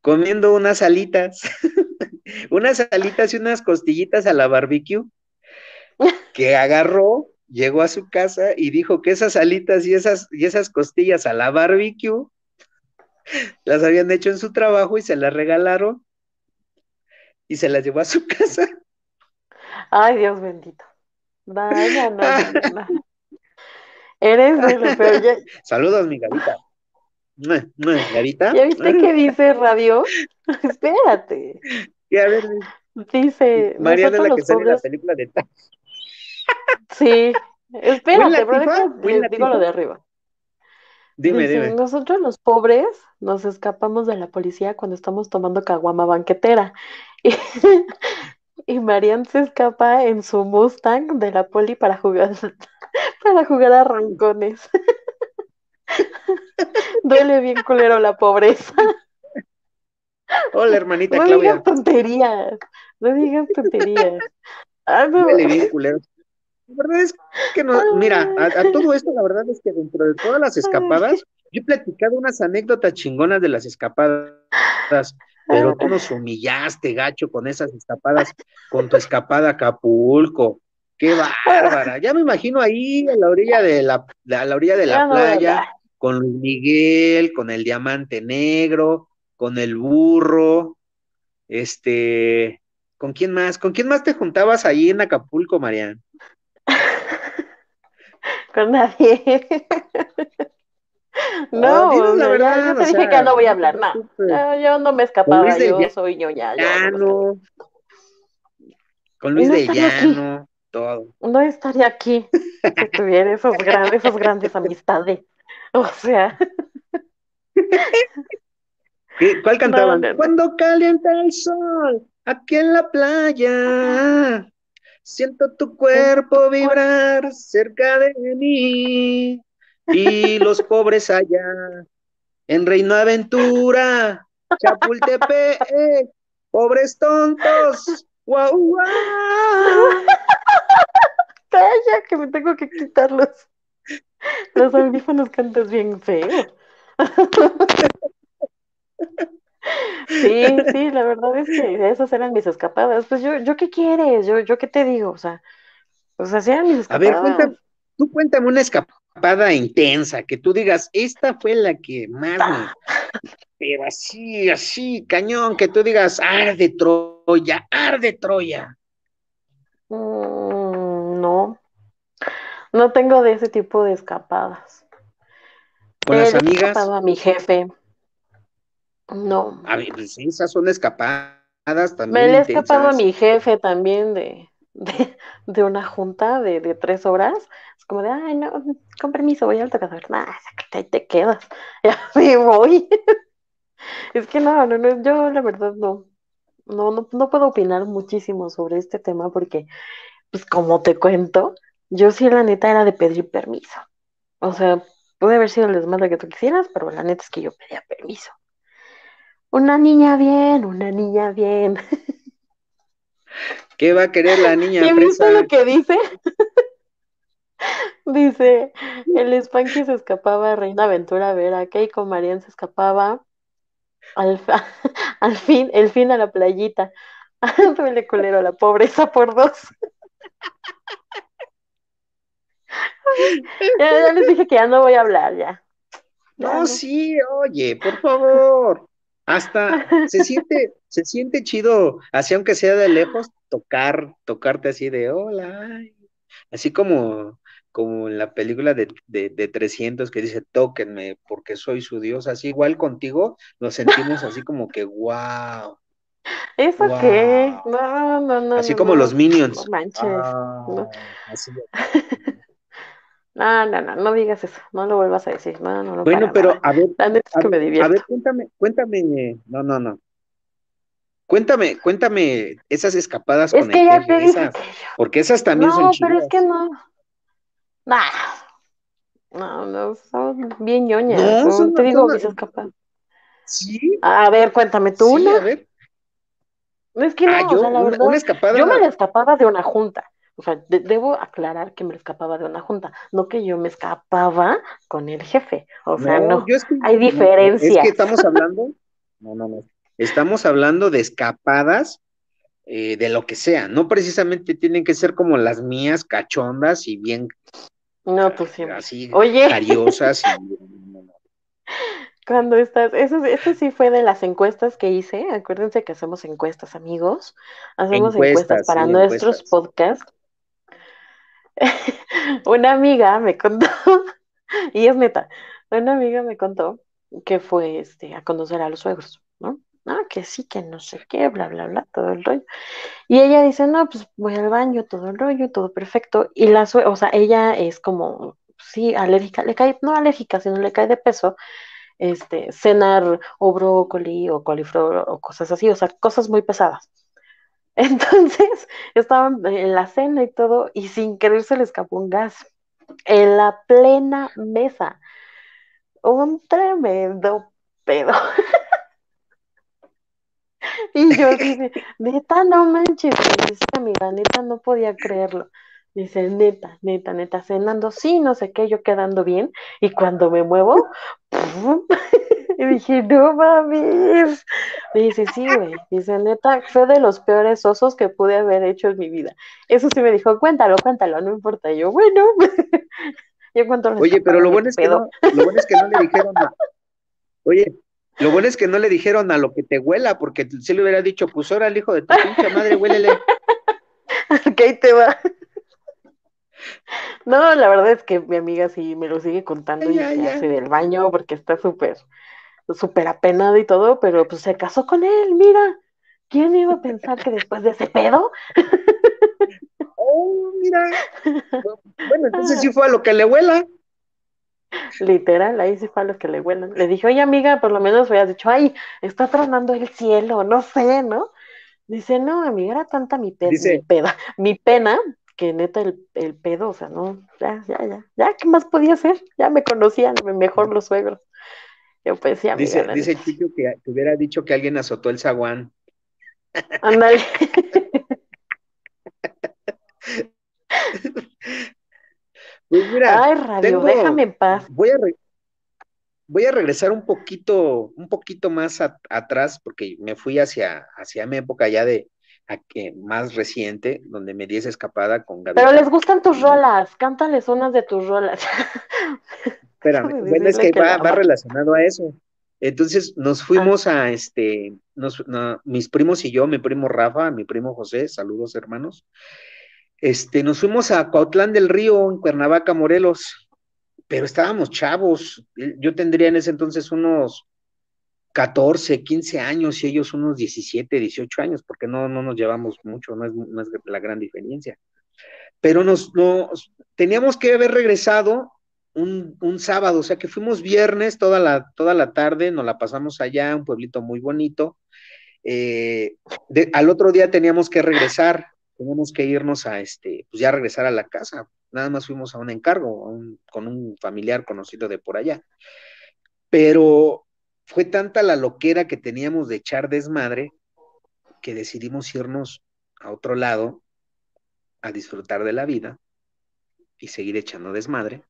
comiendo unas alitas, unas alitas y unas costillitas a la barbecue, que agarró, llegó a su casa y dijo que esas alitas y esas, y esas costillas a la barbecue las habían hecho en su trabajo y se las regalaron y se las llevó a su casa. Ay, Dios bendito. Vaya, no, no, Eres de lo peor. Saludos, mi. ¿Garita? ¿Ya viste qué dice radio? Espérate. ¿Qué, a ver, dice. Mariana la que sale en la película de Sí. Espérate, pero digo lo de arriba. Dime, dime. Nosotros los pobres nos escapamos de la policía cuando estamos tomando caguama banquetera. Y, Marian se escapa en su Mustang de la poli para jugar, para jugar a rancones. Duele bien culero la pobreza. Hola, hermanita no Claudia. No digas tonterías, no digas tonterías. Ah, Duele bien culero. La verdad es que no, mira, a, todo esto la verdad es que dentro de todas las escapadas, yo he platicado unas anécdotas chingonas de las escapadas, pero tú nos humillaste, gacho, con esas escapadas, con tu escapada a Acapulco. Qué bárbara. Ya me imagino ahí a la orilla de la, a la orilla de la playa, con Luis Miguel, con el diamante negro, con el burro, este, ¿con quién más? ¿Con quién más te juntabas ahí en Acapulco, Marian? Con nadie. No, oh, la verdad, yo te dije que no voy a hablar, no, yo, no me escapaba, yo soy ñoña. Llano, con Luis de Llano, todo. No estaría aquí si tuviera esos grandes, amistades. O sea. ¿Cuál cantaban? Cuando calienta el sol, aquí en la playa, siento tu cuerpo vibrar cerca de mí y los pobres allá en Reino Aventura, Chapultepec, pobres tontos, guau, guau. Calla, que me tengo que quitarlos. Los audífonos cantas bien feo. Sí, sí, la verdad es que esas eran mis escapadas. Pues yo, ¿yo qué quieres? ¿Yo, yo qué te digo? O sea, pues así eran mis escapadas. A ver, cuéntame, tú cuéntame una escapada intensa, que tú digas, esta fue la que más me... Pero así, así, cañón, que tú digas, arde Troya, arde Troya. Mm, no, no tengo de ese tipo de escapadas. ¿Con las amigas? He a mi jefe. No. A ver, pues esas son escapadas también. Me le he escapado a mi jefe también de, de, una junta de, de, tres horas, es como de, ay, no, con permiso, voy al tocador, nada, ahí te quedas, ya me voy. es que no, no, no, yo la verdad no, no, no, no puedo opinar muchísimo sobre este tema porque, pues como te cuento, yo sí la neta era de pedir permiso. O sea, puede haber sido el desmadre que tú quisieras, pero la neta es que yo pedía permiso. Una niña bien, una niña bien. ¿Qué va a querer la niña ¿Qué viste lo que dice? dice, el Spanky se escapaba a Reina Aventura a ver a Keiko Marian se escapaba al, al fin, el fin a la playita. Duele culero la pobreza por dos. ya, les dije que ya no voy a hablar, ya. no, sí, oye, por favor. Hasta se siente, se siente chido, así aunque sea de lejos, tocar, tocarte así de hola, así como, como en la película de, de, 300 que dice tóquenme porque soy su Dios, así igual contigo nos sentimos así como que wow. ¿Eso qué? No, no, no. Así como los minions. No manches. no. Así. No, no, no, no digas eso, no lo vuelvas a decir, no, no, no. Bueno, pero a ver, es que me. A ver, cuéntame, cuéntame, no, no, no. Cuéntame, cuéntame esas escapadas Es con que el ya jefe, te dije esas, que yo. porque esas también son No, pero es que no. Nah. No, no, son bien ñoñas. No, son- te digo, son- mis escapadas. Sí, A ver, cuéntame tú sí, una. a ver. Es que no, Ah, o yo, sea, la una, verdad, una escapada. yo me la escapaba de una junta. O sea, de- debo aclarar que me escapaba de una junta, no que yo me escapaba con el jefe. O sea, no. yo es que, hay no, Es diferencias. que estamos hablando, no, no, no. Estamos hablando de escapadas eh, de lo que sea. No precisamente tienen que ser como las mías, cachondas y bien No, pues sí. así, Oye. cariosas. y-. Cuando estás, eso, eso sí fue de las encuestas que hice. Acuérdense que hacemos encuestas, amigos. Hacemos encuestas, Encuestas, para sí, nuestros encuestas. podcasts. Una amiga me contó, y es neta, una amiga me contó que fue este, a conocer a los suegros, ¿no? Ah, que sí, que no sé qué, bla, bla, bla, todo el rollo. Y ella dice, no, pues voy al baño, todo el rollo, todo perfecto. Y la suegra, o sea, ella es como, sí, alérgica, le cae, no alérgica, sino le cae de peso, este, cenar o brócoli o coliflor o cosas así, o sea, cosas muy pesadas. Entonces, estaban en la cena y todo, y sin querer se le escapó un gas en la plena mesa. Un tremendo pedo. Y yo dije, neta, no manches, amiga, neta, no podía creerlo. Dice, neta, neta, neta, cenando, sí, no sé qué, yo quedando bien, y cuando me muevo, ¡pum! y dije, no mames. Me dice, sí, güey, dice, neta, fue de los peores osos que pude haber hecho en mi vida. Eso sí me dijo, cuéntalo, cuéntalo, no importa. Y yo, bueno, yo cuento Oye, pero lo bueno es que no, lo bueno es que no le dijeron a- Oye, lo bueno es que no le dijeron a lo que te huela, porque si le hubiera dicho, pues ahora el hijo de tu pinche madre, huélele. Ok, ahí te va. No, la verdad es que mi amiga sí me lo sigue contando y se hace del baño porque está súper, súper apenada y todo, pero pues se casó con él, mira. ¿Quién iba a pensar que después de ese pedo? Oh, mira. Bueno, entonces sí fue a lo que le huela. Literal, ahí sí fue a los que le huelan. Le dije, oye amiga, por lo menos hubieras dicho, ay, está tronando el cielo, no sé, ¿no? Dice, no, amiga, era tanta mi, pe- Dice- mi peda, mi pena, que neta el, el pedo, o sea, no, ya, ya, ya, ya, ¿qué más podía hacer? Ya me conocían mejor los suegros. Yo pues sí, amiga, Dice, dice. Chucho que te hubiera dicho que alguien azotó el zaguán. Ándale. Pues mira, Ay, radio, tengo- déjame en paz. voy a, re- voy a regresar un poquito, un poquito más a- atrás, porque me fui hacia, hacia mi época ya de a que más reciente, donde me di esa escapada con Gaby. Pero les gustan tus rolas, cántales unas de tus rolas. Espérame, bueno, es decirle que va, relacionado a eso. Entonces nos fuimos Ah. a este, nos- no, mis primos y yo, mi primo Rafa, mi primo José, saludos hermanos. Este, nos fuimos a Cuautlán del Río, en Cuernavaca, Morelos, pero estábamos chavos. Yo tendría en ese entonces unos 14, 15 años y ellos unos 17, 18 años, porque no, no nos llevamos mucho, no es, no es la gran diferencia. Pero nos, nos teníamos que haber regresado un, un sábado, o sea que fuimos viernes toda la, toda la tarde, nos la pasamos allá, un pueblito muy bonito. Eh, al otro día teníamos que regresar, teníamos que irnos a este, pues ya regresar a la casa. Nada más fuimos a un encargo, con un familiar conocido de por allá. Pero fue tanta la loquera que teníamos de echar desmadre que decidimos irnos a otro lado a disfrutar de la vida y seguir echando desmadre.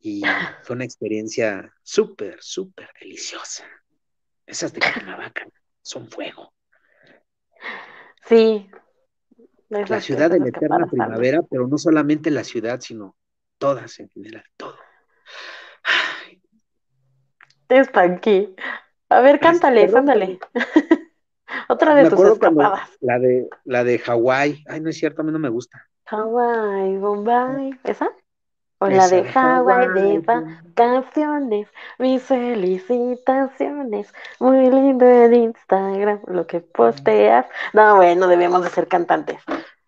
Y fue una experiencia súper, súper deliciosa. Esas de Cuernavaca son fuego. Sí. La ciudad de la eterna primavera, pero no solamente la ciudad, sino todas en general, todo. Está aquí. A ver, cántales, perdón. Otra de me tus escapadas. la de la de Hawái. Ay, no es cierto, a mí no me gusta. Hawaii, Bombay. ¿Esa? O la Esa de de Hawaii de Hawái. vacaciones. Mis felicitaciones. Muy lindo en Instagram. Lo que posteas. No, bueno, debemos de ser cantantes.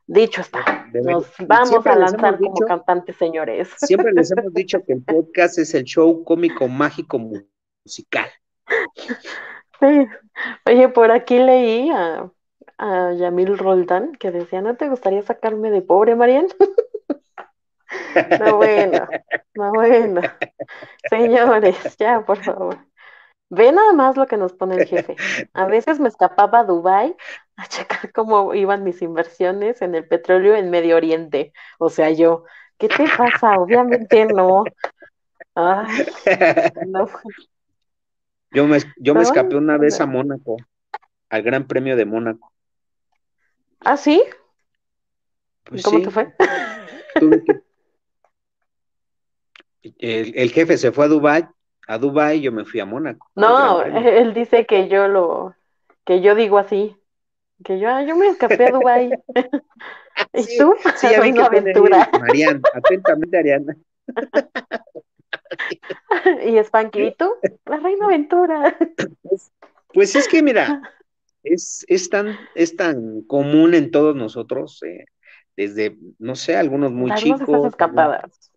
Dicho está. Debe- Nos vamos a lanzar como dicho- cantantes, señores. Siempre les hemos dicho que el podcast es el show cómico mágico musical. Sí. Oye, por aquí leí a, a Yamil Roldán que decía, ¿no te gustaría sacarme de pobre, Marian? No, bueno, no, bueno. Señores, ya, por favor. Ve nada más lo que nos pone el jefe. A veces me escapaba a Dubái a checar cómo iban mis inversiones en el petróleo en Medio Oriente. O sea, yo, ¿qué te pasa? Obviamente no. Ay, no. Yo me, yo me escapé una vez a Mónaco, al Gran Premio de Mónaco. ¿Ah, sí? Pues ¿Cómo te fue? El, el, jefe se fue a Dubái, a Dubái yo me fui a Mónaco. No, él dice que yo lo, que yo digo así, que yo, yo me escapé a Dubái. ¿Y tú? Sí, a mí que aventura. Mariana, atentamente Ariana. y Espanquito, la reina aventura. Pues, pues, es que mira, es, es, tan, es tan común en todos nosotros, eh, desde, no sé, algunos muy chicos. Esas escapadas.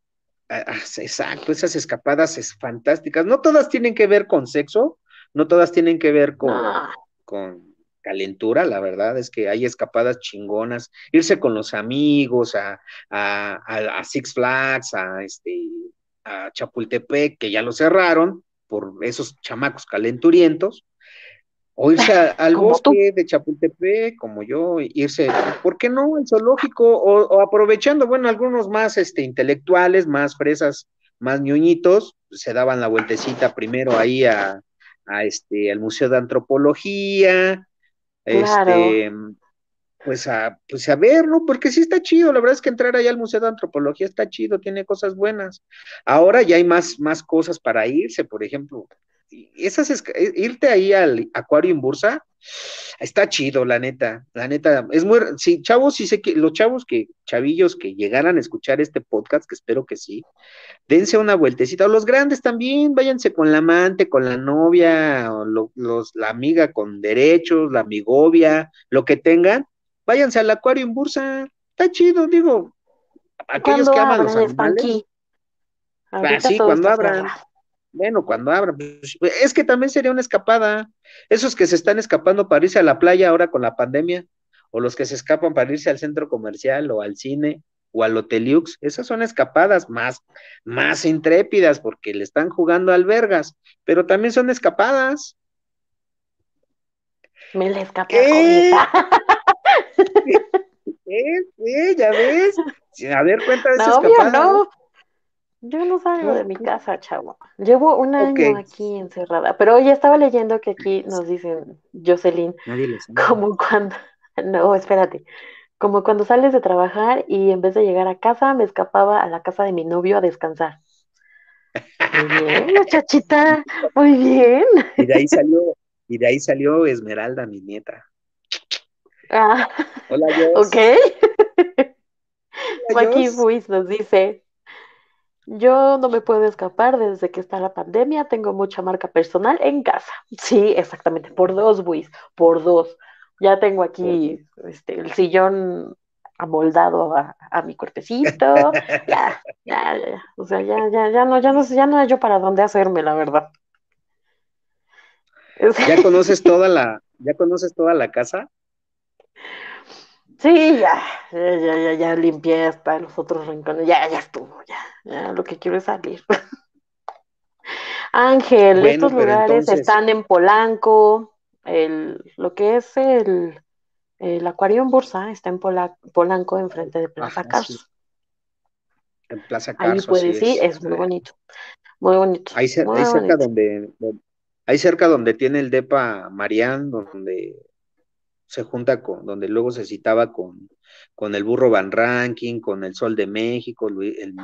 Ah, ah, exacto, esas escapadas es fantásticas. No todas tienen que ver con sexo, no todas tienen que ver con, con calentura, la verdad es que hay escapadas chingonas, irse con los amigos a, a, a Six Flags, a este a Chapultepec, que ya lo cerraron por esos chamacos calenturientos, o irse al bosque de Chapultepec, como yo, irse, ¿por qué no? El zoológico, o, aprovechando, bueno, algunos más este, intelectuales, más fresas, más ñoñitos, se daban la vueltecita primero ahí a, a este, al Museo de Antropología, este, pues a, pues a ver, ¿no? Porque sí está chido, la verdad es que entrar allá al Museo de Antropología está chido, tiene cosas buenas. Ahora ya hay más, más cosas para irse, por ejemplo, esas eh, irte ahí al acuario en bursa está chido, la neta, la neta, es muy, sí, chavos, sí sé que los chavos que, chavillos que llegaran a escuchar este podcast, que espero que sí, dense una vueltecita, o los grandes también, váyanse con la amante, con la novia, o los, la amiga con derechos, la amigovia, lo que tengan, váyanse al acuario en bursa, está chido, digo, aquellos que aman los animales. Así, ah, cuando abran. Bueno, cuando abran, pues, es que también sería una escapada. Esos que se están escapando para irse a la playa ahora con la pandemia, o los que se escapan para irse al centro comercial o al cine o al Hoteliux, esas son escapadas más, más intrépidas porque le están jugando albergas, pero también son escapadas. Me le escapé ¿Eh? ¿Ya ves? A ver, cuéntame no, escapada. No, yo no salgo de mi casa, chavo. Llevo un año aquí encerrada, pero hoy estaba leyendo que aquí nos dicen, Jocelyn, como cuando, no, espérate, como cuando sales de trabajar y en vez de llegar a casa me escapaba a la casa de mi novio a descansar. Muy bien, muchachita, muy bien. Y de ahí salió, y de ahí salió Esmeralda, mi nieta. Ah, Hola, Jess. Ok. Aquí Luis nos dice, yo no me puedo escapar desde que está la pandemia, tengo mucha marca personal en casa. Sí, exactamente, por dos, Buis, por dos. Ya tengo aquí este, el sillón amoldado a, mi cuerpecito, ya, ya, ya, o sea, ya, ya, ya no, ya no, ya no hay yo para dónde hacerme, la verdad. ¿Ya conoces toda la, ya conoces toda la casa? Sí, ya, ya, ya, ya, limpié hasta los otros rincones, ya, ya estuvo, ya, ya, lo que quiero es salir. Ángel, estos lugares están en Polanco, el, lo que es el, el acuario en Bursa está en Polanco, enfrente de Plaza Carso. En Plaza Carso. Ahí puedes ir, es, muy bonito, muy bonito. Ahí, cerca donde, ahí cerca donde tiene el DEPA Marián, donde se junta con, donde luego se citaba con, con el burro Van Ranking, con el Sol de México, el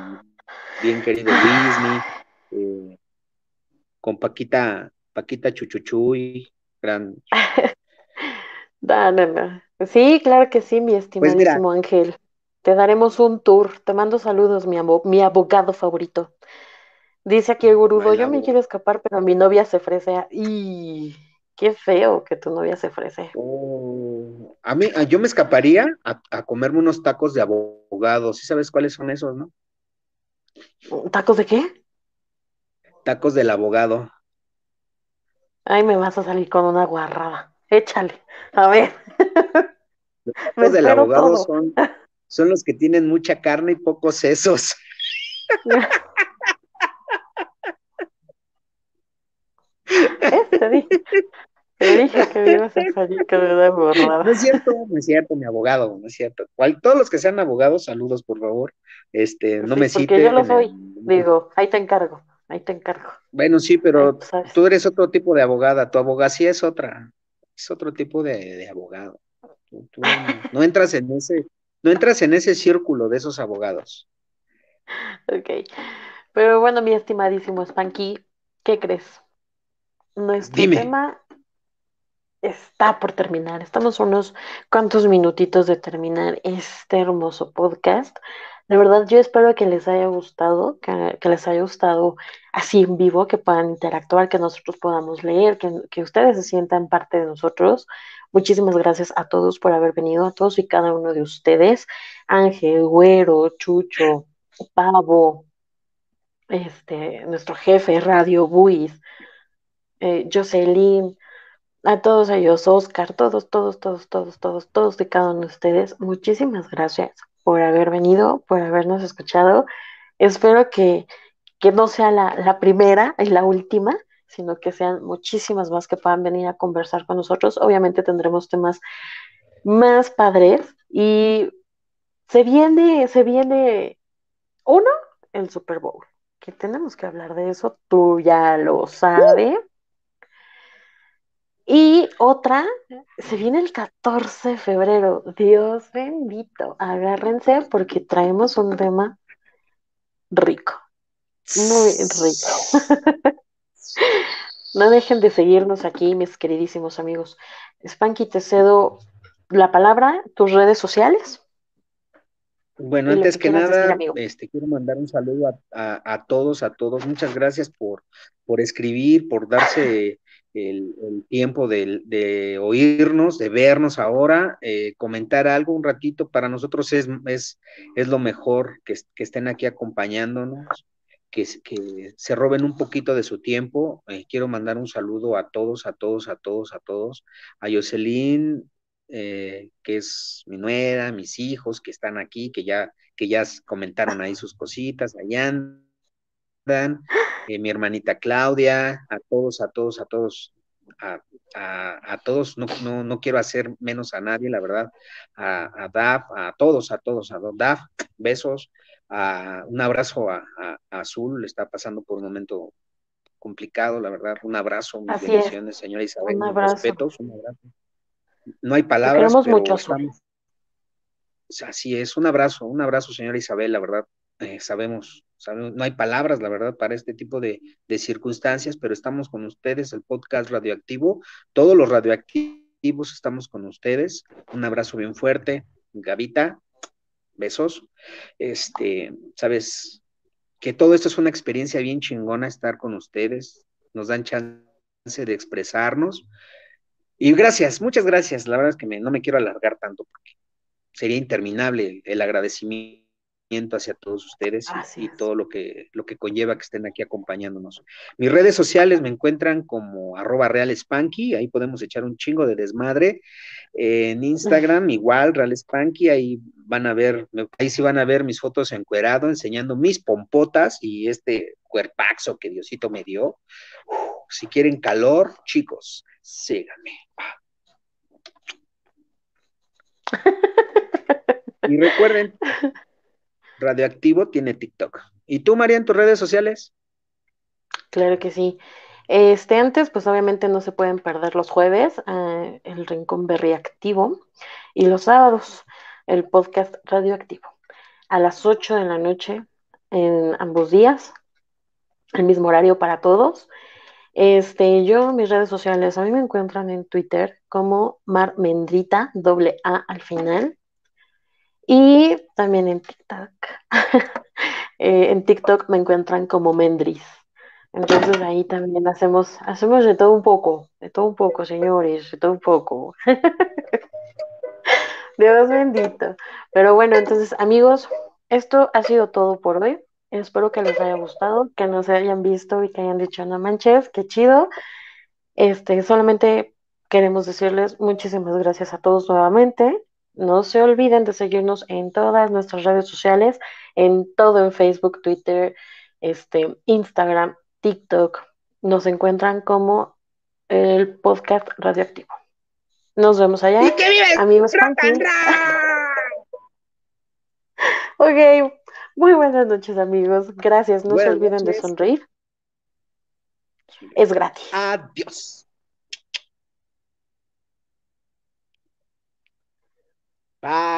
bien querido Disney, eh, con Paquita, Paquita Chuchuchuy, gran. Sí, claro que sí, mi pues estimadísimo Ángel. Te daremos un tour. Te mando saludos, mi, mi abogado favorito. Dice aquí el gurudo, yo me quiero escapar, pero mi novia se ofrece y Qué feo que tu novia se ofrece. Oh, a mí, yo me escaparía a, comerme unos tacos de abogado. ¿Sí sabes cuáles son esos, no? ¿Tacos de qué? Tacos del abogado. Ay, me vas a salir con una guarrada. Échale. A ver. Los del abogado son, son los que tienen mucha carne y pocos sesos. Este dije, te dije que me ibas a salir guarrada. No es cierto, no es cierto, mi abogado, no es cierto. todos los que sean abogados, saludos, por favor. Este, no me citen. Porque yo lo soy. Digo, ahí te encargo, ahí te encargo. Bueno, sí, pero tú eres otro tipo de abogada, tu abogacía es otra, es otro tipo de, abogado. Tú, no entras en ese, no entras en ese círculo de esos abogados. Ok. Pero bueno, mi estimadísimo Spanky, ¿qué crees? Nuestro tema está por terminar. Estamos unos cuantos minutitos de terminar este hermoso podcast. De verdad, yo espero que les haya gustado, que, les haya gustado así en vivo, que puedan interactuar, que nosotros podamos leer, que, ustedes se sientan parte de nosotros. Muchísimas gracias a todos por haber venido, a todos y cada uno de ustedes. Ángel, Güero, Chucho, Pavo, este, nuestro jefe, Radio Buis, eh, Jocelyn, a todos ellos, Oscar, todos, todos, todos, todos, todos, todos de cada uno de ustedes, muchísimas gracias por haber venido, por habernos escuchado. Espero que, no sea la, primera y la última, sino que sean muchísimas más que puedan venir a conversar con nosotros. Obviamente tendremos temas más padres y se viene, se viene uno, el Super Bowl, que tenemos que hablar de eso, tú ya lo sabes. Y otra, se viene el 14 de febrero. Dios bendito. Agárrense porque traemos un tema rico. Muy rico. no dejen de seguirnos aquí, mis queridísimos amigos. Spanky, te cedo la palabra, tus redes sociales. Bueno, antes que, nada, este, quiero mandar un saludo a, todos, a todos. Muchas gracias por, por escribir, por darse el, tiempo de, oírnos, de vernos ahora, eh, comentar algo un ratito, para nosotros es, es, es lo mejor que, estén aquí acompañándonos, que, que, se roben un poquito de su tiempo. Eh, quiero mandar un saludo a todos, a todos, a todos, a todos, a Jocelyn, eh, que es mi nuera, mis hijos que están aquí, que ya, que ya comentaron ahí sus cositas, allá eh, mi hermanita Claudia, a todos, a todos, a todos, a, todos, no, no, no, quiero hacer menos a nadie, la verdad, a, a Daf, a todos, a todos, a Daf, besos, a, un abrazo a, Azul, está pasando por un momento complicado, la verdad, un abrazo, mis bendiciones, señora Isabel, un abrazo. respetos, un abrazo. No hay palabras. Queremos mucho, Azul. Así es, un abrazo, un abrazo, señora Isabel, la verdad, eh, sabemos no hay palabras, la verdad, para este tipo de, circunstancias, pero estamos con ustedes, el podcast radioactivo, todos los radioactivos estamos con ustedes. Un abrazo bien fuerte, Gavita, besos. Este, sabes que todo esto es una experiencia bien chingona estar con ustedes, nos dan chance de expresarnos. Y gracias, muchas gracias. La verdad es que no me quiero alargar tanto porque sería interminable el agradecimiento hacia todos ustedes y, todo lo que, lo que conlleva que estén aquí acompañándonos. Mis redes sociales me encuentran como arroba real ahí podemos echar un chingo de desmadre. en Instagram igual, real ahí van a ver, ahí sí van a ver mis fotos encuerado, enseñando mis pompotas y este cuerpaxo que Diosito me dio. si quieren calor, chicos, síganme. Y recuerden, Radioactivo tiene TikTok. ¿Y tú, María, en tus redes sociales? Claro que sí. Este, antes, pues obviamente no se pueden perder los jueves, eh, el Rincón Berriactivo, y los sábados, el podcast Radioactivo. A las 8 de la noche, en ambos días, el mismo horario para todos. Este, yo, mis redes sociales, a mí me encuentran en Twitter como Mar Mendrita, doble A al final. Y también en TikTok. Eh, en TikTok me encuentran como Mendris. Entonces ahí también hacemos, hacemos de todo un poco, de todo un poco, señores, de todo un poco. Dios bendito. Pero bueno, entonces amigos, esto ha sido todo por hoy. Espero que les haya gustado, que nos hayan visto y que hayan dicho, no manches, qué chido. Este, solamente queremos decirles muchísimas gracias a todos nuevamente. No se olviden de seguirnos en todas nuestras redes sociales, en todo en Facebook, Twitter, este, Instagram, TikTok. Nos encuentran como el podcast radioactivo. Nos vemos allá. ¡Y que vive amigos! Ok, muy buenas noches amigos. Gracias. No Buenas se olviden de sonreír. Es gratis. Adiós. Bye.